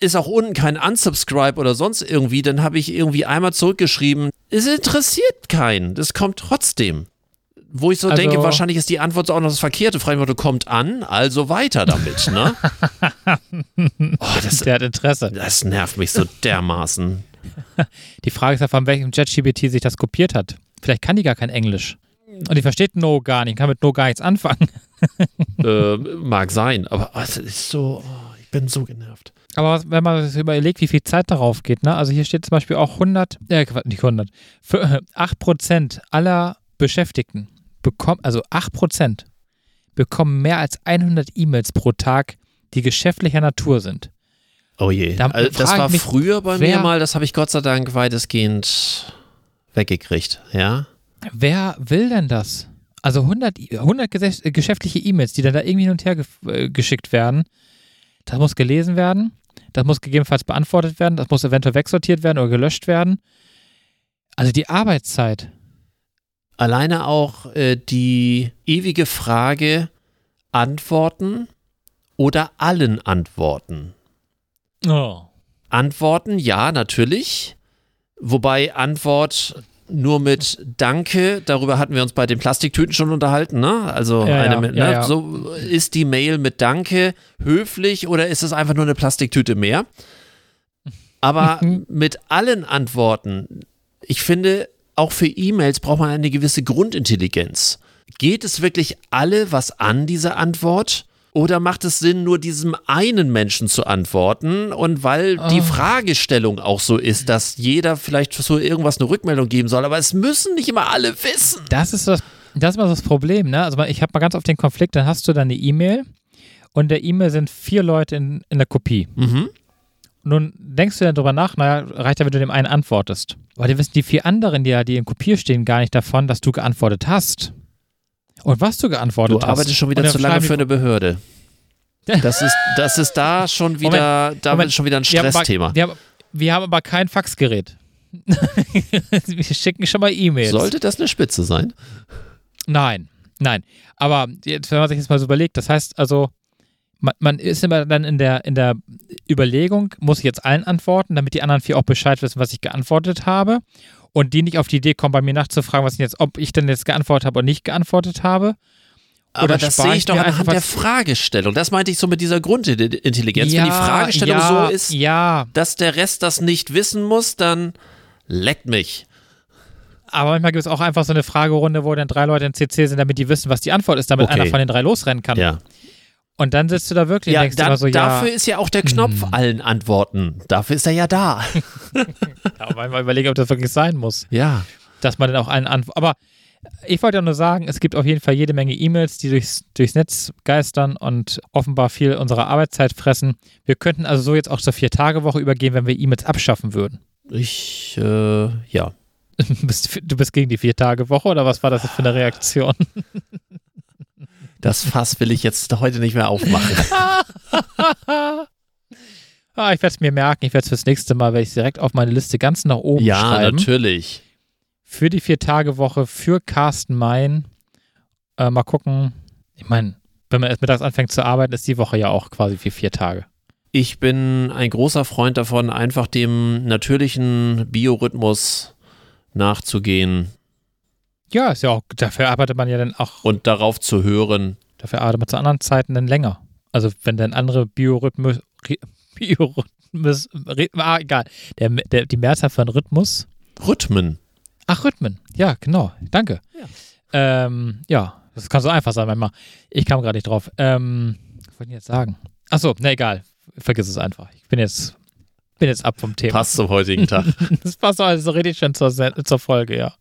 Speaker 2: ist auch unten kein Unsubscribe oder sonst irgendwie, dann habe ich irgendwie einmal zurückgeschrieben, es interessiert keinen, das kommt trotzdem. Wo ich so
Speaker 3: Also-
Speaker 2: denke, wahrscheinlich ist die Antwort so auch noch das Verkehrte. Mich, kommt an, also weiter damit, ne? oh, das,
Speaker 3: Der hat Interesse.
Speaker 2: das nervt mich so dermaßen.
Speaker 3: Die Frage ist ja, von welchem JetGBT sich das kopiert hat. Vielleicht kann die gar kein Englisch. Und die versteht No gar nicht, kann mit No gar nichts anfangen.
Speaker 2: äh, mag sein, aber das ist so, oh, ich bin so genervt.
Speaker 3: Aber was- wenn man sich überlegt, wie viel Zeit darauf geht, ne? Also hier steht zum Beispiel auch 100, äh, nicht 100, für, äh, 8% aller Beschäftigten bekommen, also 8% bekommen mehr als 100 E-Mails pro Tag, die geschäftlicher Natur sind.
Speaker 2: Oh je.
Speaker 3: Da
Speaker 2: also, das war
Speaker 3: ich mich,
Speaker 2: früher bei
Speaker 3: wer-
Speaker 2: mir mal, das habe ich Gott sei Dank weitestgehend weggekriegt, ja.
Speaker 3: Wer will denn das? Also 100, I- 100 geses- äh, geschäftliche E-Mails, die dann da irgendwie hin und her ge äh, geschickt werden, das muss gelesen werden, das muss gegebenenfalls beantwortet werden, das muss eventuell wegsortiert werden oder gelöscht werden. Also die Arbeitszeit.
Speaker 2: Alleine auch äh, die ewige Frage, antworten oder allen antworten?
Speaker 3: Oh.
Speaker 2: Antworten, ja, natürlich. Wobei Antwort nur mit Danke, darüber hatten wir uns bei den Plastiktüten schon unterhalten, ne? Also
Speaker 3: Ja,
Speaker 2: eine mit,
Speaker 3: ja,
Speaker 2: ne?
Speaker 3: ja.
Speaker 2: so ist die Mail mit Danke höflich oder ist es einfach nur eine Plastiktüte mehr? Aber
Speaker 3: Mhm.
Speaker 2: mit allen Antworten, ich finde, auch für E-Mails braucht man eine gewisse Grundintelligenz. Geht es wirklich alle was an, diese Antwort? Oder macht es Sinn, nur diesem einen Menschen zu antworten? Und weil die
Speaker 3: Oh.
Speaker 2: Fragestellung auch so ist, dass jeder vielleicht so irgendwas eine Rückmeldung geben soll, aber es müssen nicht immer alle wissen.
Speaker 3: Das ist das, das ist mal das Problem, ne? Also ich habe mal ganz oft den Konflikt, dann hast du dann eine E-Mail und der E-Mail sind vier Leute in, in der Kopie.
Speaker 2: Mhm.
Speaker 3: Nun denkst du dann drüber nach, naja, reicht ja, wenn du dem einen antwortest. Aber die wissen die vier anderen, die ja, die in Kopie stehen, gar nicht davon, dass du geantwortet hast. Und was du geantwortet
Speaker 2: Du
Speaker 3: hast.
Speaker 2: arbeitest schon wieder
Speaker 3: dann
Speaker 2: zu lange für eine Behörde. Das ist, das ist da schon wieder,
Speaker 3: Moment.
Speaker 2: wird schon wieder ein Stressthema.
Speaker 3: Wir haben, wir haben aber kein Faxgerät. wir schicken schon mal E-Mails.
Speaker 2: Sollte das eine Spitze sein?
Speaker 3: Nein, nein. Aber jetzt, wenn man sich jetzt mal so überlegt, das heißt also, man, man ist immer dann in der, in der Überlegung, muss ich jetzt allen antworten, damit die anderen vier auch Bescheid wissen, was ich geantwortet habe. Und die nicht auf die Idee kommen, bei mir nachzufragen, was ich jetzt, ob ich denn jetzt geantwortet habe oder nicht geantwortet habe.
Speaker 2: Aber
Speaker 3: Oder
Speaker 2: das
Speaker 3: spare
Speaker 2: sehe
Speaker 3: ich
Speaker 2: doch anhand der Fragestellung. Das meinte ich so mit dieser Grundintelligenz. Wenn die Fragestellung
Speaker 3: ja,
Speaker 2: so ist,
Speaker 3: Ja,
Speaker 2: dass der Rest das nicht wissen muss, dann leckt mich.
Speaker 3: aber manchmal gibt es auch einfach so eine Fragerunde, wo dann drei Leute in CC sind, damit die wissen, was die Antwort ist, damit
Speaker 2: Okay.
Speaker 3: einer von den drei losrennen kann.
Speaker 2: Ja,
Speaker 3: Und dann sitzt du da wirklich
Speaker 2: ja
Speaker 3: immer so, ja,
Speaker 2: dafür ist ja auch der Knopf allen Antworten. Dafür ist er ja da.
Speaker 3: ja manchmal überlege, ob das wirklich sein muss.
Speaker 2: Ja.
Speaker 3: dass man dann auch einen antwortet. Aber ich wollte ja nur sagen, es gibt auf jeden Fall jede Menge E-Mails, die durchs, durchs Netz geistern und offenbar viel unserer Arbeitszeit fressen. Wir könnten also so jetzt auch zur Vier-Tage-Woche übergehen, wenn wir E-Mails abschaffen würden.
Speaker 2: Ich, äh, ja.
Speaker 3: Du bist, du bist gegen die Vier-Tage-Woche oder was war das für eine Reaktion?
Speaker 2: Das Fass will ich jetzt heute nicht mehr aufmachen.
Speaker 3: Ah, ich werde es mir merken, ich werde es fürs nächste Mal, werde ich direkt auf meine Liste ganz nach oben
Speaker 2: ja,
Speaker 3: schreiben.
Speaker 2: natürlich.
Speaker 3: Für die Vier-Tage-Woche, für Carsten Mein. Äh, mal gucken. Ich meine, wenn man erst mittags anfängt zu arbeiten, ist die Woche ja auch quasi wie vier Tage.
Speaker 2: Ich bin ein großer Freund davon, einfach dem natürlichen Biorhythmus nachzugehen
Speaker 3: Ja, ist ja auch, dafür arbeitet man ja dann auch,
Speaker 2: und darauf zu hören.
Speaker 3: dafür arbeitet man zu anderen Zeiten dann länger. Also wenn dann andere Biorhythmus, Biorhythmus, ah, egal, der, der, die Mehrzahl von Rhythmus,
Speaker 2: Rhythmen.
Speaker 3: ach, Rhythmen, ja, genau, danke. Ja, ähm, ja das kann so einfach sein manchmal. Ich kam gerade nicht drauf. Ähm, was wollte ich jetzt sagen? Achso, na egal, vergiss es einfach. Ich bin jetzt, bin jetzt ab vom Thema.
Speaker 2: Passt zum heutigen Tag.
Speaker 3: Das passt also richtig schön zur, zur Folge, ja.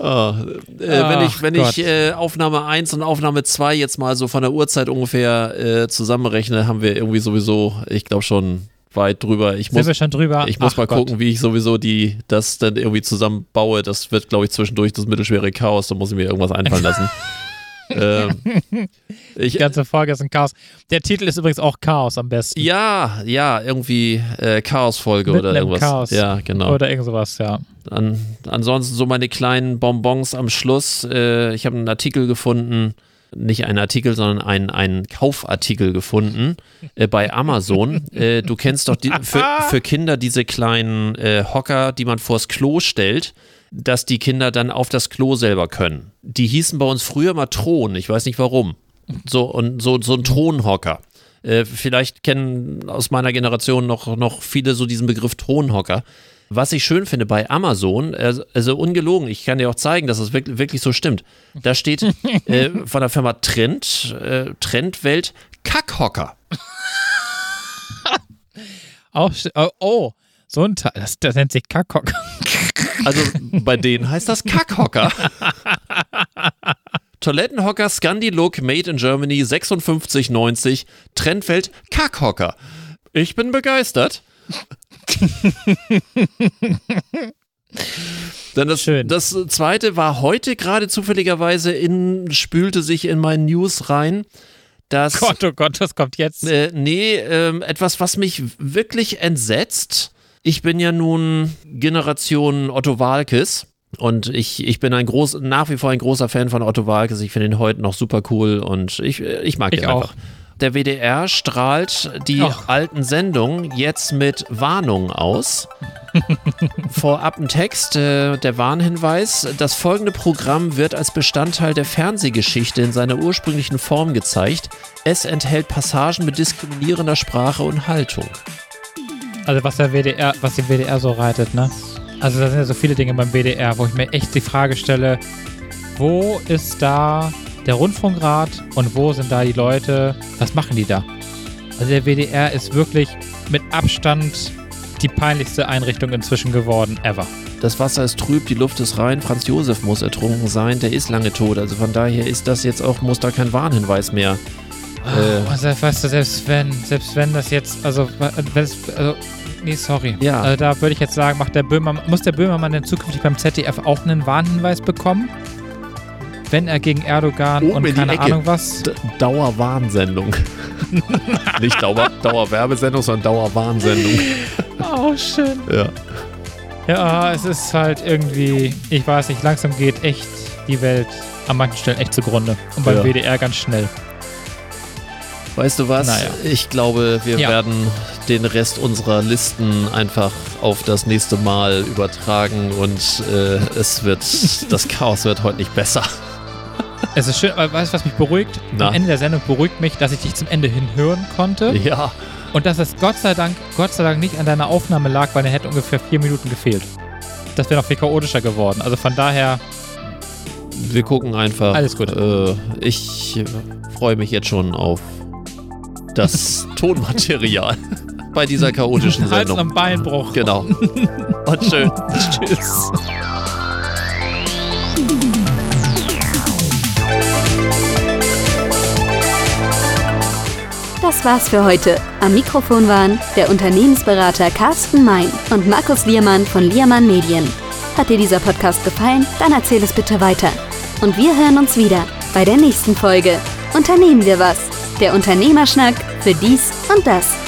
Speaker 2: Oh, äh, wenn ich, wenn
Speaker 3: Gott.
Speaker 2: ich äh, Aufnahme 1 und Aufnahme 2 jetzt mal so von der Uhrzeit ungefähr äh, zusammenrechne, haben wir irgendwie sowieso, ich glaube schon weit drüber. Ich
Speaker 3: Sind
Speaker 2: muss,
Speaker 3: schon drüber?
Speaker 2: ich muss
Speaker 3: Ach
Speaker 2: mal
Speaker 3: Gott.
Speaker 2: gucken, wie ich sowieso die, das dann irgendwie zusammenbaue. Das wird, glaube ich, zwischendurch das mittelschwere Chaos. Da muss ich mir irgendwas einfallen lassen. ähm, ich,
Speaker 3: Die ganze Folge ist ein Chaos. Der Titel ist übrigens auch Chaos am besten.
Speaker 2: ja, ja, irgendwie äh, Chaosfolge oder irgendwas.
Speaker 3: Chaos.
Speaker 2: Ja, genau.
Speaker 3: Oder irgend sowas, ja.
Speaker 2: An, ansonsten so meine kleinen Bonbons am Schluss. Äh, ich habe einen Artikel gefunden, nicht einen Artikel, sondern einen, einen Kaufartikel gefunden äh, bei Amazon. äh, du kennst doch die, für, für Kinder diese kleinen äh, Hocker, die man vors Klo stellt, dass die Kinder dann auf das Klo selber können. Die hießen bei uns früher mal Thron, ich weiß nicht warum. So, und so, so ein Thronhocker. Äh, vielleicht kennen aus meiner Generation noch, noch viele so diesen Begriff Thronhocker. Was ich schön finde bei Amazon, also, also ungelogen, ich kann dir auch zeigen, dass es wirklich, wirklich so stimmt. Da steht äh, von der Firma Trend, äh, Trendwelt Kackhocker.
Speaker 3: Auch, oh, oh, so ein Teil, das, das nennt sich Kackhock.
Speaker 2: Also bei denen heißt das Kackhocker. Toilettenhocker Scandi Look Made in Germany 56,90 Trendwelt Kackhocker. Ich bin begeistert. Dann das,
Speaker 3: Schön.
Speaker 2: das zweite war heute gerade zufälligerweise in, spülte sich in meinen News rein, dass
Speaker 3: Gott, oh Gott, das kommt jetzt.
Speaker 2: äh, nee, ähm, etwas, was mich wirklich entsetzt. Ich bin ja nun Generation Otto Walkes. Und ich, ich bin ein groß, nach wie vor ein großer Fan von Otto Walkes. Ich finde ihn heute noch super cool und ich, ich mag
Speaker 3: Ich
Speaker 2: ihn
Speaker 3: auch.
Speaker 2: einfach. Der WDR strahlt die
Speaker 3: Ach.
Speaker 2: alten Sendungen jetzt mit Warnungen aus. Vorab ein Text, äh, der Warnhinweis. Das folgende Programm wird als Bestandteil der Fernsehgeschichte in seiner ursprünglichen Form gezeigt. Es enthält Passagen mit diskriminierender Sprache und Haltung.
Speaker 3: Also was der WDR, was die WDR so reitet, ne? Also da sind ja so viele Dinge beim WDR, wo ich mir echt die Frage stelle, wo ist da der Rundfunkrat und wo sind da die Leute, was machen die da? Also der WDR ist wirklich mit Abstand die peinlichste Einrichtung inzwischen geworden, ever.
Speaker 2: Das Wasser ist trüb, die Luft ist rein, Franz Josef muss ertrunken sein, der ist lange tot. Also von daher ist das jetzt auch, muss da kein Warnhinweis mehr. Äh,
Speaker 3: Also, weißt du, selbst wenn, selbst wenn das jetzt, also, also nee, sorry.
Speaker 2: Ja.
Speaker 3: Also da würde ich jetzt sagen, macht der Böhmermann, muss der Böhmermann denn zukünftig beim ZDF auch einen Warnhinweis bekommen? Wenn er gegen Erdogan
Speaker 2: Oben
Speaker 3: und
Speaker 2: in die
Speaker 3: keine. Ahnung was.
Speaker 2: D Dauerwarnsendung. Nicht Dauer, Dauerwerbesendung, sondern Dauerwarnsendung.
Speaker 3: Oh, schön.
Speaker 2: Ja.
Speaker 3: Ja, es ist halt irgendwie, ich weiß nicht, langsam geht echt die Welt an manchen Stellen echt zugrunde. Und beim
Speaker 2: Ja.
Speaker 3: WDR ganz schnell.
Speaker 2: Weißt du was?
Speaker 3: Naja.
Speaker 2: Ich glaube, wir
Speaker 3: Ja.
Speaker 2: werden den Rest unserer Listen einfach auf das nächste Mal übertragen und äh, es wird, das Chaos wird heute nicht besser.
Speaker 3: Es ist schön, aber weißt du, was mich beruhigt?
Speaker 2: Na?
Speaker 3: Am Ende der Sendung beruhigt mich, dass ich dich zum Ende hin hören konnte.
Speaker 2: Ja.
Speaker 3: Und dass es Gott sei Dank, Gott sei Dank nicht an deiner Aufnahme lag, weil er hätte ungefähr vier Minuten gefehlt. Das wäre noch viel chaotischer geworden. Also von daher,
Speaker 2: Wir gucken einfach.
Speaker 3: Alles gut.
Speaker 2: Äh, ich freue mich jetzt schon auf das Tonmaterial bei dieser chaotischen
Speaker 3: Hals
Speaker 2: Sendung.
Speaker 3: am Beinbruch.
Speaker 2: Genau. Und schön.
Speaker 3: Tschüss.
Speaker 1: Das war's für heute. Am Mikrofon waren der Unternehmensberater Carsten Mein und Markus Liermann von Liermann Medien. Hat dir dieser Podcast gefallen? Dann erzähl es bitte weiter. Und wir hören uns wieder bei der nächsten Folge. Unternehmen wir was? Der Unternehmerschnack für dies und das.